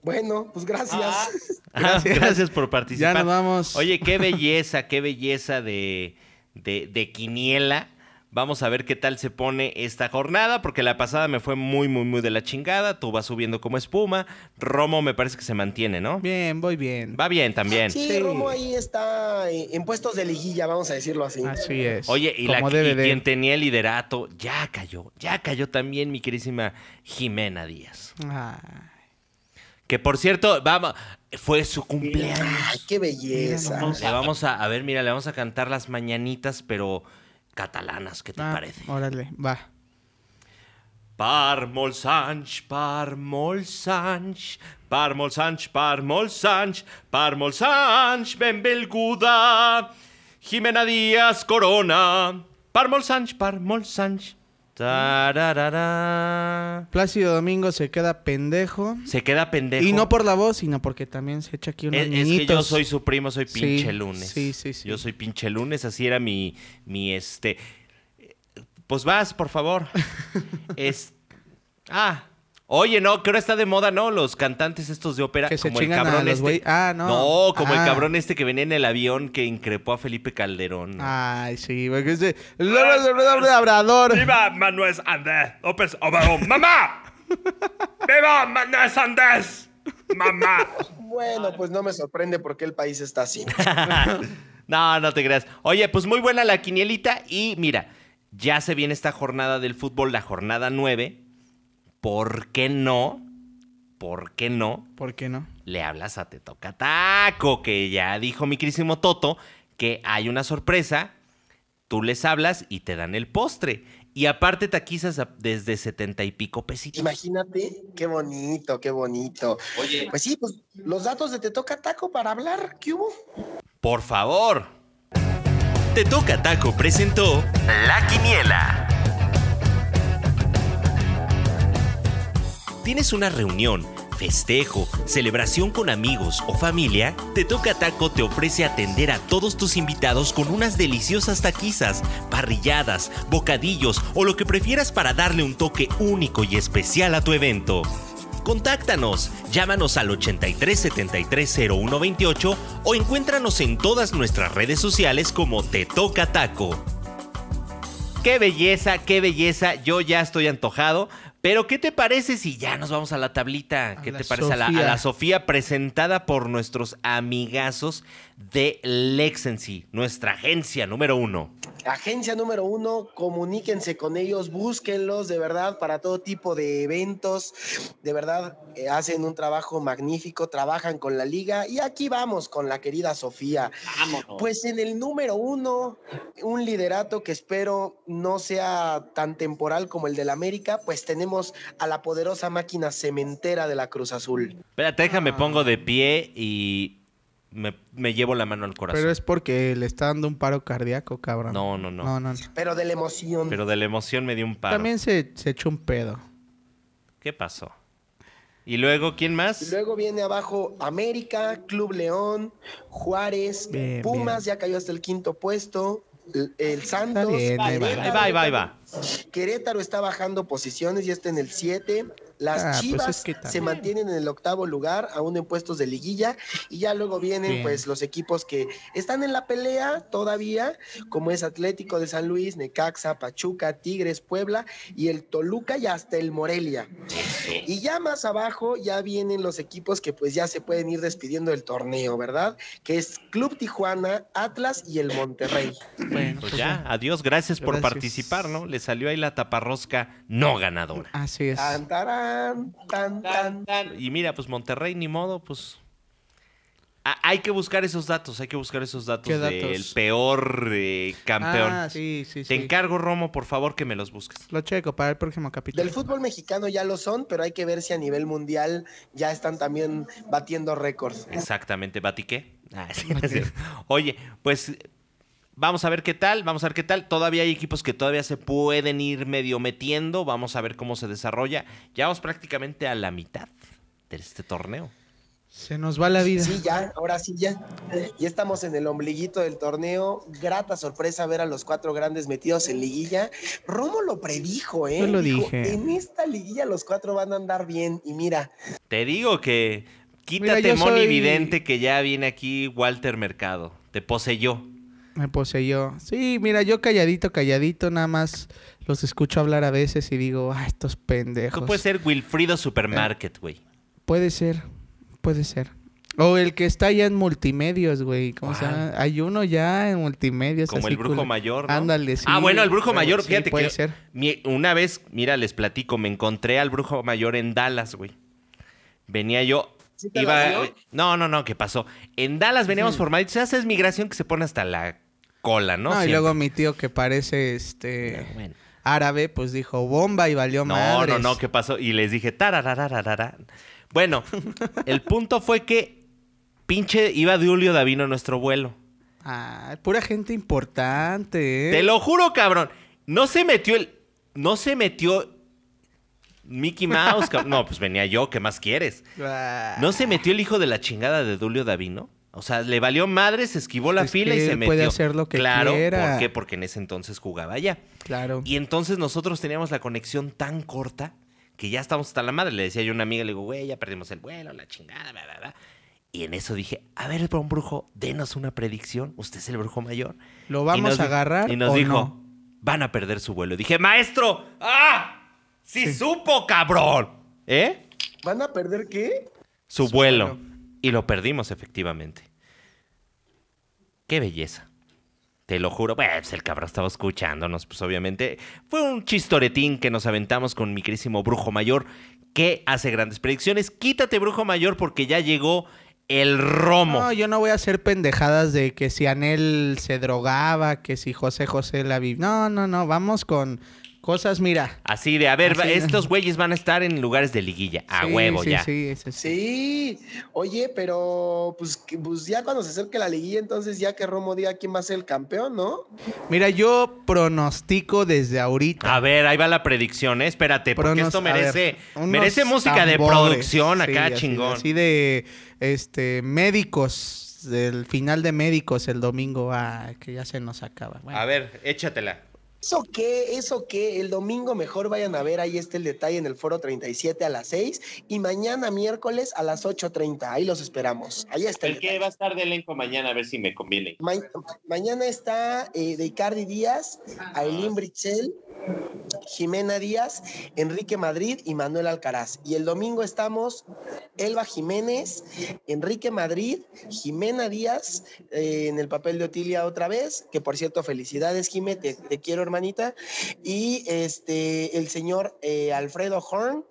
Bueno, pues gracias. Ah. gracias. gracias. por participar. Ya nos vamos. Oye, qué belleza, qué belleza de, de, de quiniela. Vamos a ver qué tal se pone esta jornada, porque la pasada me fue muy, muy, muy de la chingada. Tú vas subiendo como espuma. Romo me parece que se mantiene, ¿no? Bien, voy bien. Va bien también. Sí, Romo ahí está en puestos de liguilla, vamos a decirlo así. Así es. Oye, y, la, quien tenía el liderato ya cayó. Ya cayó también mi querísima Jimena Díaz. Que por cierto, vamos, fue su cumpleaños. Ay, qué belleza. Le vamos a, a ver, mira, le vamos a cantar las mañanitas, pero catalanes, què te ah, parece? Órale, va. Per molts anys, per molts anys, per molts anys, per molts anys, per molts anys, benvelguda Jimena Díaz Corona. Per molts anys, per molts anys. Plácido Domingo se queda pendejo. Se queda pendejo. Y no por la voz, sino porque también se echa aquí unos es, es que yo soy su primo, soy pinche lunes. Sí, sí, sí. Yo soy pinche lunes, así era mi, mi este... Pues vas, por favor. es... Ah, Oye, no, que ahora está de moda, ¿no? Los cantantes estos de ópera. Que se como el cabrón este. Ah, no. No, como el ah. cabrón este que venía en el avión que increpó a Felipe Calderón. Ay, sí, güey. Que es de... Labrador. ¡Viva Manuel Andrés López Obrador! ¡Mamá! ¡Viva Manuel Andrés! ¡Mamá! Bueno, pues no me sorprende porque el país está así. no, no te creas. Oye, pues muy buena la quinielita y mira, ya se viene esta jornada del fútbol, la jornada 9 ¿por qué no? ¿Por qué no? ¿Por qué no? Le hablas a Te Toca Taco, que ya dijo mi querísimo Toto que hay una sorpresa tú les hablas y te dan el postre. Y aparte taquizas desde setenta y pico pesitos. Imagínate, qué bonito, qué bonito. Oye. Pues sí, pues los datos de Te Toca Taco para hablar, ¿qué hubo? Por favor. Te Toca Taco presentó La Quiniela. ¿Tienes una reunión? festejo, celebración con amigos o familia, Te Toca Taco te ofrece atender a todos tus invitados con unas deliciosas taquizas, parrilladas, bocadillos o lo que prefieras para darle un toque único y especial a tu evento. Contáctanos, llámanos al 83 73 0128 o encuéntranos en todas nuestras redes sociales como Te Toca Taco. Qué belleza, qué belleza, yo ya estoy antojado. Pero, ¿qué te parece si ya nos vamos a la tablita? ¿Qué te parece a la, a la, Sofía presentada por nuestros amigazos de Lexency, nuestra agencia número uno? Agencia número uno, comuníquense con ellos, búsquenlos de verdad para todo tipo de eventos. De verdad, eh, hacen un trabajo magnífico, trabajan con la liga. Y aquí vamos con la querida Sofía. Vámonos. Pues en el número uno, un liderato que espero no sea tan temporal como el del América, pues tenemos a la poderosa máquina cementera de la Cruz Azul. Espérate, déjame, pongo de pie y me, llevo la mano al corazón. Pero es porque le está dando un paro cardíaco, cabrón. No, no, no. no, Pero de la emoción. Pero de la emoción me dio un paro. También se, se echó un pedo. ¿Qué pasó? ¿Y luego quién más? luego viene abajo América, Club León, Juárez, Pumas, ya cayó hasta el quinto puesto. El, Santos. ahí va, ahí va, ahí va. Querétaro está bajando posiciones y está en el 7. Las ah, pues Chivas se mantienen en el octavo lugar, aún en puestos de liguilla, y ya luego vienen pues los equipos que están en la pelea todavía, como es Atlético de San Luis, Necaxa, Pachuca, Tigres, Puebla y el Toluca y hasta el Morelia. Y ya más abajo ya vienen los equipos que pues ya se pueden ir despidiendo del torneo, ¿verdad? Que es Club Tijuana, Atlas y el Monterrey. Bueno, pues, pues ya, adiós, gracias, por participar, ¿no? Le salió ahí la taparrosca no ganadora. Así es. Y mira, pues Monterrey, ni modo, pues. hay que buscar esos datos, hay que buscar esos datos, del peor eh, campeón. Ah, sí, sí, Te encargo, Romo, por favor, que me los busques. Lo checo para el próximo capítulo. Del fútbol mexicano ya lo son, pero hay que ver si a nivel mundial ya están también batiendo récords. Exactamente, ¿bati qué? Ah, Oye, pues Vamos a ver qué tal, vamos a ver qué tal. Todavía hay equipos que todavía se pueden ir medio metiendo. Vamos a ver cómo se desarrolla. Ya vamos prácticamente a la mitad de este torneo. Se nos va la vida. Sí, ya, ahora sí, ya. Ya estamos en el ombliguito del torneo. Grata sorpresa ver a los cuatro grandes metidos en liguilla. Romo lo predijo, ¿eh? Yo lo dije. En esta liguilla los cuatro van a andar bien. Y mira. Te digo que quítate, Moni Vidente, que ya viene aquí Walter Mercado. Te poseyó. Me poseyó. Sí, mira, yo calladito, calladito, nada más los escucho hablar a veces y digo, ah, estos pendejos. Tú puedes ser Wilfrido Supermarket, güey. puede ser, puede ser. O el que está ya en multimedios, güey. ¿Cómo se llama? Hay uno ya en multimedios. Como el brujo mayor, ¿no? Ándale, sí. Ah, bueno, el brujo mayor, fíjate puede ser. una vez, mira, les platico, me encontré al brujo mayor en Dallas, güey. Venía yo, Iba, no, no, no, ¿qué pasó? En Dallas veníamos formaditos. es migración que se pone hasta la cola, ¿no? y luego mi tío que parece este árabe, pues dijo bomba y valió no, No, no, no, ¿qué pasó? Y les dije tararararara. Bueno, el punto fue que pinche iba Julio Davino nuestro vuelo. Ah, pura gente importante, ¿eh? Te lo juro, cabrón. No se metió el. No se metió Mickey Mouse. no, pues venía yo, ¿qué más quieres? Ah. ¿No se metió el hijo de la chingada de Dulio Davino? O sea, le valió madre, se esquivó la fila y se metió. Puede hacer lo que claro, quiera. ¿por qué? Porque en ese entonces jugaba allá. Claro. Y entonces nosotros teníamos la conexión tan corta que ya estábamos hasta la madre. Le decía yo a una amiga, le digo, güey, ya perdimos el vuelo, la chingada, bla, bla, bla. Y en eso dije, a ver, un brujo, denos una predicción. Usted es el brujo mayor. ¿Lo vamos a agarrar? Y nos dijo, van a perder su vuelo. dije, maestro, ¡ah! ¡Sí, supo, cabrón! ¿Eh? ¿Van a perder qué? Su, vuelo. Y lo perdimos, efectivamente. Qué belleza. Te lo juro. Pues el cabrón estaba escuchándonos, pues obviamente. Fue un chistoretín que nos aventamos con mi querísimo brujo mayor que hace grandes predicciones. Quítate, brujo mayor, porque ya llegó el romo. No, yo no voy a hacer pendejadas de que si Anel se drogaba, que si José José la vi. No, no, no, vamos con cosas, mira. Así de, a ver, estos güeyes van a estar en lugares de liguilla, a huevo ya. Sí, sí, sí. Oye, pero pues, pues, ya cuando se acerque la liguilla, entonces ya que Romo diga quién va a ser el campeón, ¿no? Mira, yo pronostico desde ahorita. A ver, ahí va la predicción, ¿eh? Espérate, porque esto merece, merece música de producción acá, chingón. Así de, este, médicos del final de médicos el domingo, ah, que ya se nos acaba. A ver, échatela. ¿Eso qué? ¿Eso qué? El domingo mejor vayan a ver, ahí está el detalle en el foro 37 a las 6 y mañana miércoles a las 8.30. Ahí los esperamos. Ahí está. ¿El, qué va a estar de elenco mañana? A ver si me conviene. mañana está eh, de Icardi Díaz, Aileen Britzel, Jimena Díaz, Enrique Madrid y Manuel Alcaraz. Y el domingo estamos Elba Jiménez, Enrique Madrid, Jimena Díaz eh, en el papel de Otilia otra vez, que por cierto, felicidades, Jimé, te, quiero hermanita. Y este el señor eh, Alfredo Horn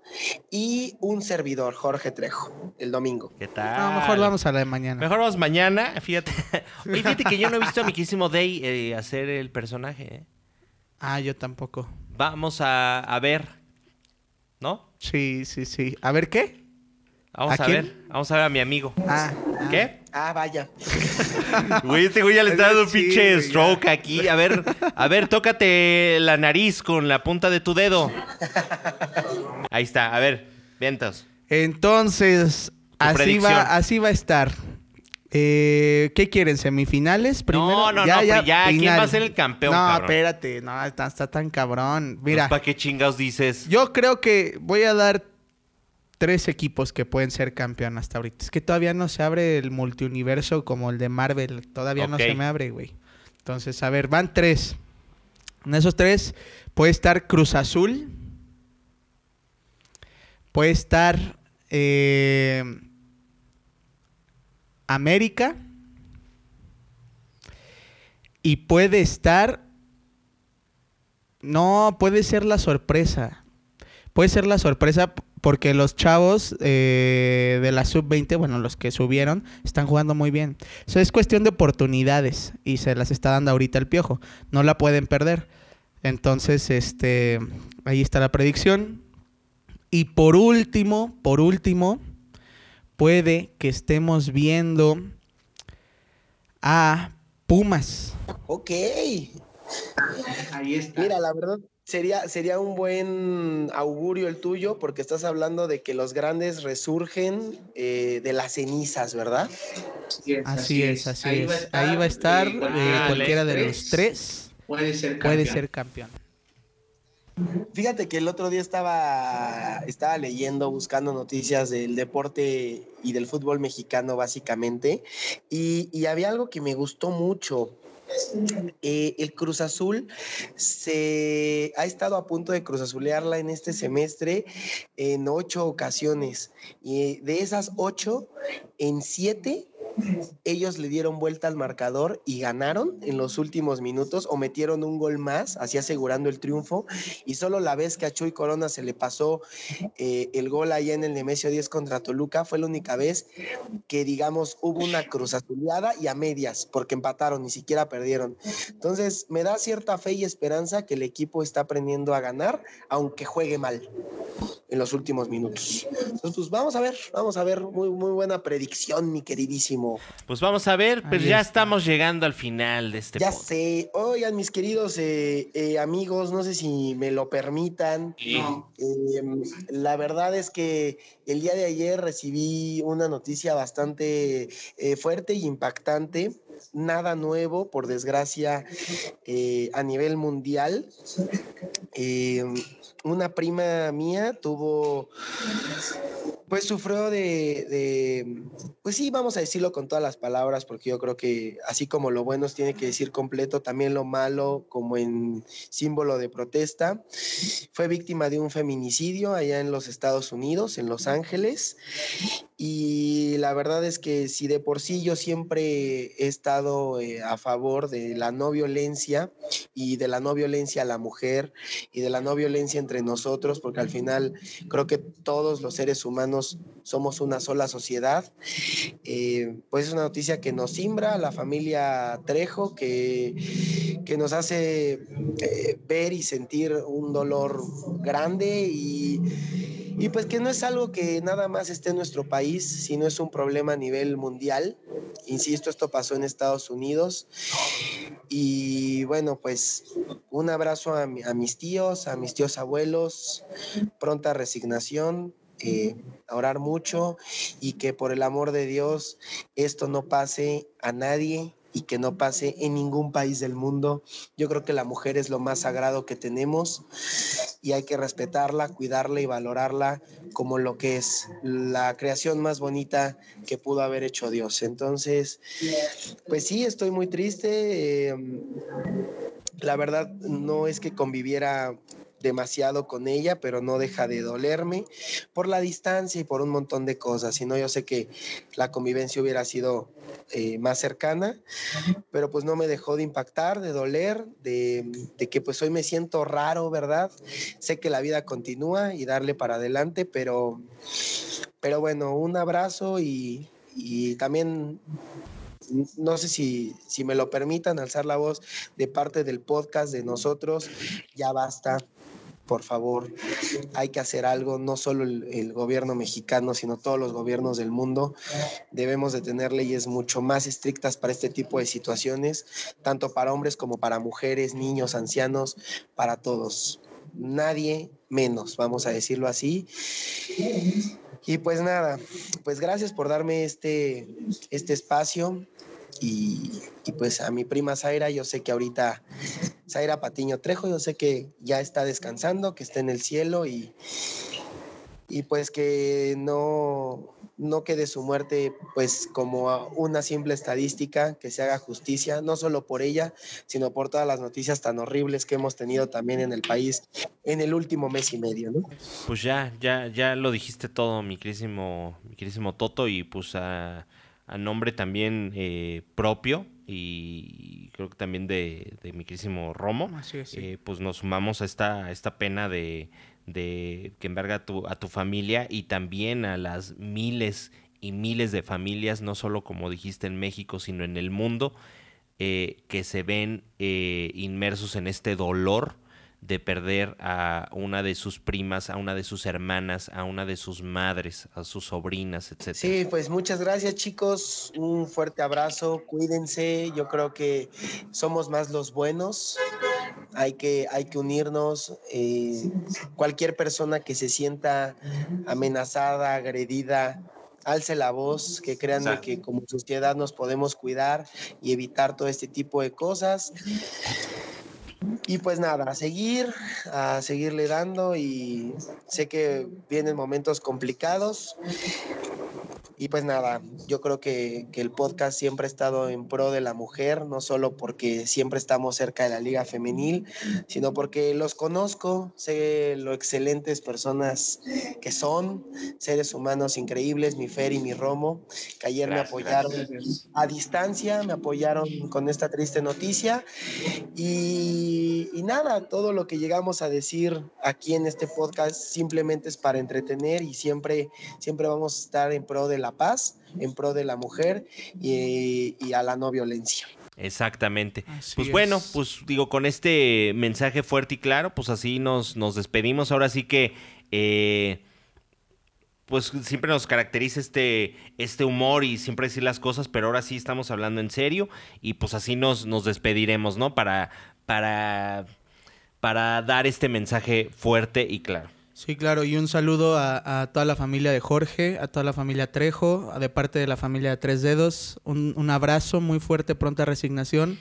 y un servidor, Jorge Trejo, el domingo. ¿Qué tal? mejor vamos a la de mañana. Mejor vamos mañana, fíjate. fíjate que yo no he visto a mi quísimo Day eh, hacer el personaje. Ah, yo tampoco. Vamos a, ver, ¿no? Sí, sí, sí. ¿A ver qué? Vamos a, ver, vamos a ver a mi amigo. Ah, ¿qué? Ah, vaya. Güey, este güey ya le está dando un pinche stroke aquí. A ver, a ver, tócate la nariz con la punta de tu dedo. Ahí está, a ver, vientos. Entonces, así va, así va a estar. Eh, ¿Qué quieren? ¿Semifinales? Primero? No, no, ya, no, ya, ya ¿quién va a ser el campeón? No, espérate, no, está, tan cabrón. Mira. ¿Para qué chingados dices? Yo creo que voy a dar tres equipos que pueden ser campeón hasta ahorita. Es que todavía no se abre el multiuniverso como el de Marvel. Todavía no se me abre, güey. Entonces, a ver, van tres. En esos tres puede estar Cruz Azul. Puede estar. Eh, América y puede estar... No, puede ser la sorpresa. Puede ser la sorpresa porque los chavos eh, de la sub-20, bueno, los que subieron, están jugando muy bien. Eso es cuestión de oportunidades y se las está dando ahorita el piojo. No la pueden perder. Entonces, este, ahí está la predicción. Y por último, por último, puede que estemos viendo a Pumas. Ok. Ahí está. Mira, la verdad, sería, sería un buen augurio el tuyo porque estás hablando de que los grandes resurgen eh, de las cenizas, ¿verdad? Así es, así es. Ahí va a estar, eh, cualquiera de los tres. Puede ser campeón. Puede ser campeón. Fíjate que el otro día estaba, estaba leyendo, buscando noticias del deporte y del fútbol mexicano básicamente, y, había algo que me gustó mucho. Eh, el Cruz Azul se ha estado a punto de cruzazulearla en este semestre en ocho ocasiones y de esas ocho, en siete ellos le dieron vuelta al marcador y ganaron en los últimos minutos o metieron un gol más, así asegurando el triunfo. Y solo la vez que a Chuy Corona se le pasó eh, el gol allá en el Nemesio 10 contra Toluca fue la única vez que, digamos, hubo una cruz azuleada y a medias, porque empataron, ni siquiera perdieron. Entonces, me da cierta fe y esperanza que el equipo está aprendiendo a ganar, aunque juegue mal en los últimos minutos. Entonces, pues vamos a ver, vamos a ver, muy, muy buena predicción, mi queridísimo. Pues vamos a ver, pues ya estamos llegando al final de este Ya sé, oigan, mis queridos eh, eh, amigos, no sé si me lo permitan. Em, la verdad es que el día de ayer recibí una noticia bastante eh, fuerte y impactante. Nada nuevo, por desgracia, a nivel mundial. Una prima mía tuvo, pues sufrió de, pues sí, vamos a decirlo con todas las palabras, porque yo creo que así como lo bueno tiene que decir completo, también lo malo como en símbolo de protesta. Fue víctima de un feminicidio allá en los Estados Unidos, en Los Ángeles, Y la verdad es que si de por sí yo siempre he estado eh, a favor de la no violencia y de la no violencia a la mujer y de la no violencia entre nosotros, porque al final creo que todos los seres humanos somos una sola sociedad, eh, pues es una noticia que nos simbra a la familia Trejo, que, que nos hace eh, ver y sentir un dolor grande y y pues que no es algo que nada más esté en nuestro país, sino es un problema a nivel mundial. Insisto, esto pasó en Estados Unidos. Y bueno, pues un abrazo a, mis tíos, a mis tíos abuelos, pronta resignación, eh, a orar mucho y que por el amor de Dios esto no pase a nadie y que no pase en ningún país del mundo. Yo creo que la mujer es lo más sagrado que tenemos y hay que respetarla, cuidarla y valorarla como lo que es la creación más bonita que pudo haber hecho Dios. Entonces, pues sí, estoy muy triste. Eh, la verdad no es que conviviera demasiado con ella, pero no deja de dolerme por la distancia y por un montón de cosas. Si no, yo sé que la convivencia hubiera sido eh, más cercana, pero pues no me dejó de impactar, de doler, de, que pues hoy me siento raro, ¿verdad? Sé que la vida continúa y darle para adelante, pero, pero bueno, un abrazo y, y también no sé si, si me lo permitan, alzar la voz de parte del podcast de nosotros. Ya basta, por favor, hay que hacer algo, no solo el, gobierno mexicano, sino todos los gobiernos del mundo. Debemos de tener leyes mucho más estrictas para este tipo de situaciones, tanto para hombres como para mujeres, niños, ancianos, para todos. Nadie menos, vamos a decirlo así. Y pues nada, pues gracias por darme este, este espacio. Y, pues a mi prima Zaira, yo sé que ahorita, Zaira Patiño Trejo, yo sé que ya está descansando, que está en el cielo y, y pues que no, no quede su muerte pues como una simple estadística, que se haga justicia, no solo por ella, sino por todas las noticias tan horribles que hemos tenido también en el país en el último mes y medio, ¿no? Pues ya, ya, ya lo dijiste todo, mi querísimo, mi querísimo Toto, y pues a a nombre también eh, propio y creo que también de, mi querísimo Romo, eh, pues nos sumamos a esta, esta pena de, que enverga a tu, a tu familia y también a las miles y miles de familias, no solo como dijiste en México, sino en el mundo, eh, que se ven inmersos en este dolor de perder a una de sus primas, a una de sus hermanas, a una de sus madres, a sus sobrinas, etc. Sí, pues muchas gracias chicos, un fuerte abrazo, cuídense, yo creo que somos más los buenos, hay que, hay que unirnos, eh, cualquier persona que se sienta amenazada, agredida, alce la voz, que crean que como sociedad nos podemos cuidar y evitar todo este tipo de cosas. Y pues nada, a seguir, a seguirle dando y sé que vienen momentos complicados, y pues nada, yo creo que, el podcast siempre ha estado en pro de la mujer, no solo porque siempre estamos cerca de la liga femenil, sino porque los conozco, sé lo excelentes personas que son, seres humanos increíbles, mi Fer y mi Romo, que ayer me apoyaron a distancia, me apoyaron con esta triste noticia. Y, y nada, todo lo que llegamos a decir aquí en este podcast simplemente es para entretener y siempre, siempre vamos a estar en pro de la paz, en pro de la mujer y, a la no violencia. Exactamente. pues bueno, pues digo, con este mensaje fuerte y claro, pues así nos, nos despedimos. Ahora sí que, eh, pues siempre nos caracteriza este, este humor y siempre decir las cosas, pero ahora sí estamos hablando en serio y pues así nos, nos despediremos, ¿no? Para, para, para dar este mensaje fuerte y claro. Sí, claro, y un saludo a, toda la familia de Jorge, a toda la familia Trejo, de parte de la familia de Tres Dedos. Un, abrazo muy fuerte, pronta resignación.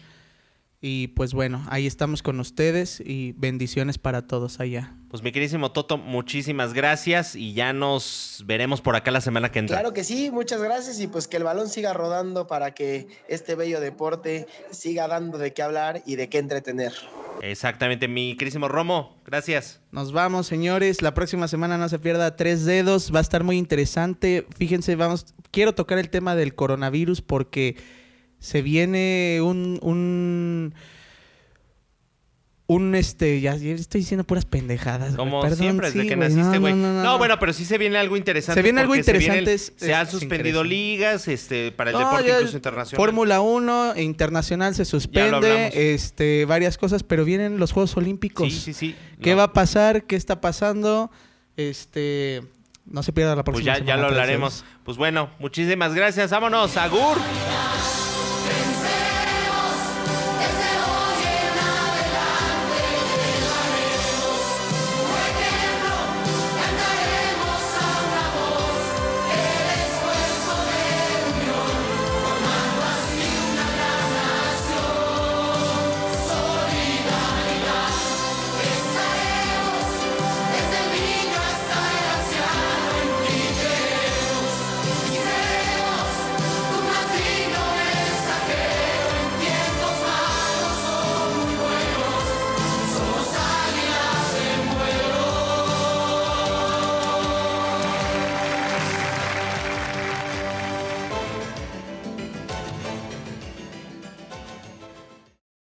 Y pues bueno, ahí estamos con ustedes y bendiciones para todos allá. Pues mi queridísimo Toto, muchísimas gracias y ya nos veremos por acá la semana que entra. Claro que sí, muchas gracias y pues que el balón siga rodando para que este bello deporte siga dando de qué hablar y de qué entretener. Exactamente, mi queridísimo Romo, gracias. Nos vamos, señores. La próxima semana no se pierda tres dedos, va a estar muy interesante. Fíjense, vamos, quiero tocar el tema del coronavirus porque se viene un, un, un este, ya, estoy diciendo puras pendejadas. Como siempre, desde que naciste, güey. No, bueno, pero sí se viene algo interesante. Se viene algo interesante. Se, han suspendido ligas este, para el deporte incluso internacional. Fórmula 1 internacional se suspende, este, varias cosas, pero vienen los Juegos Olímpicos. Sí, sí, sí. ¿Qué va a pasar? ¿Qué está pasando? Este, no se pierda la próxima Pues ya, ya lo hablaremos. Pues bueno, muchísimas gracias. Vámonos, Agur.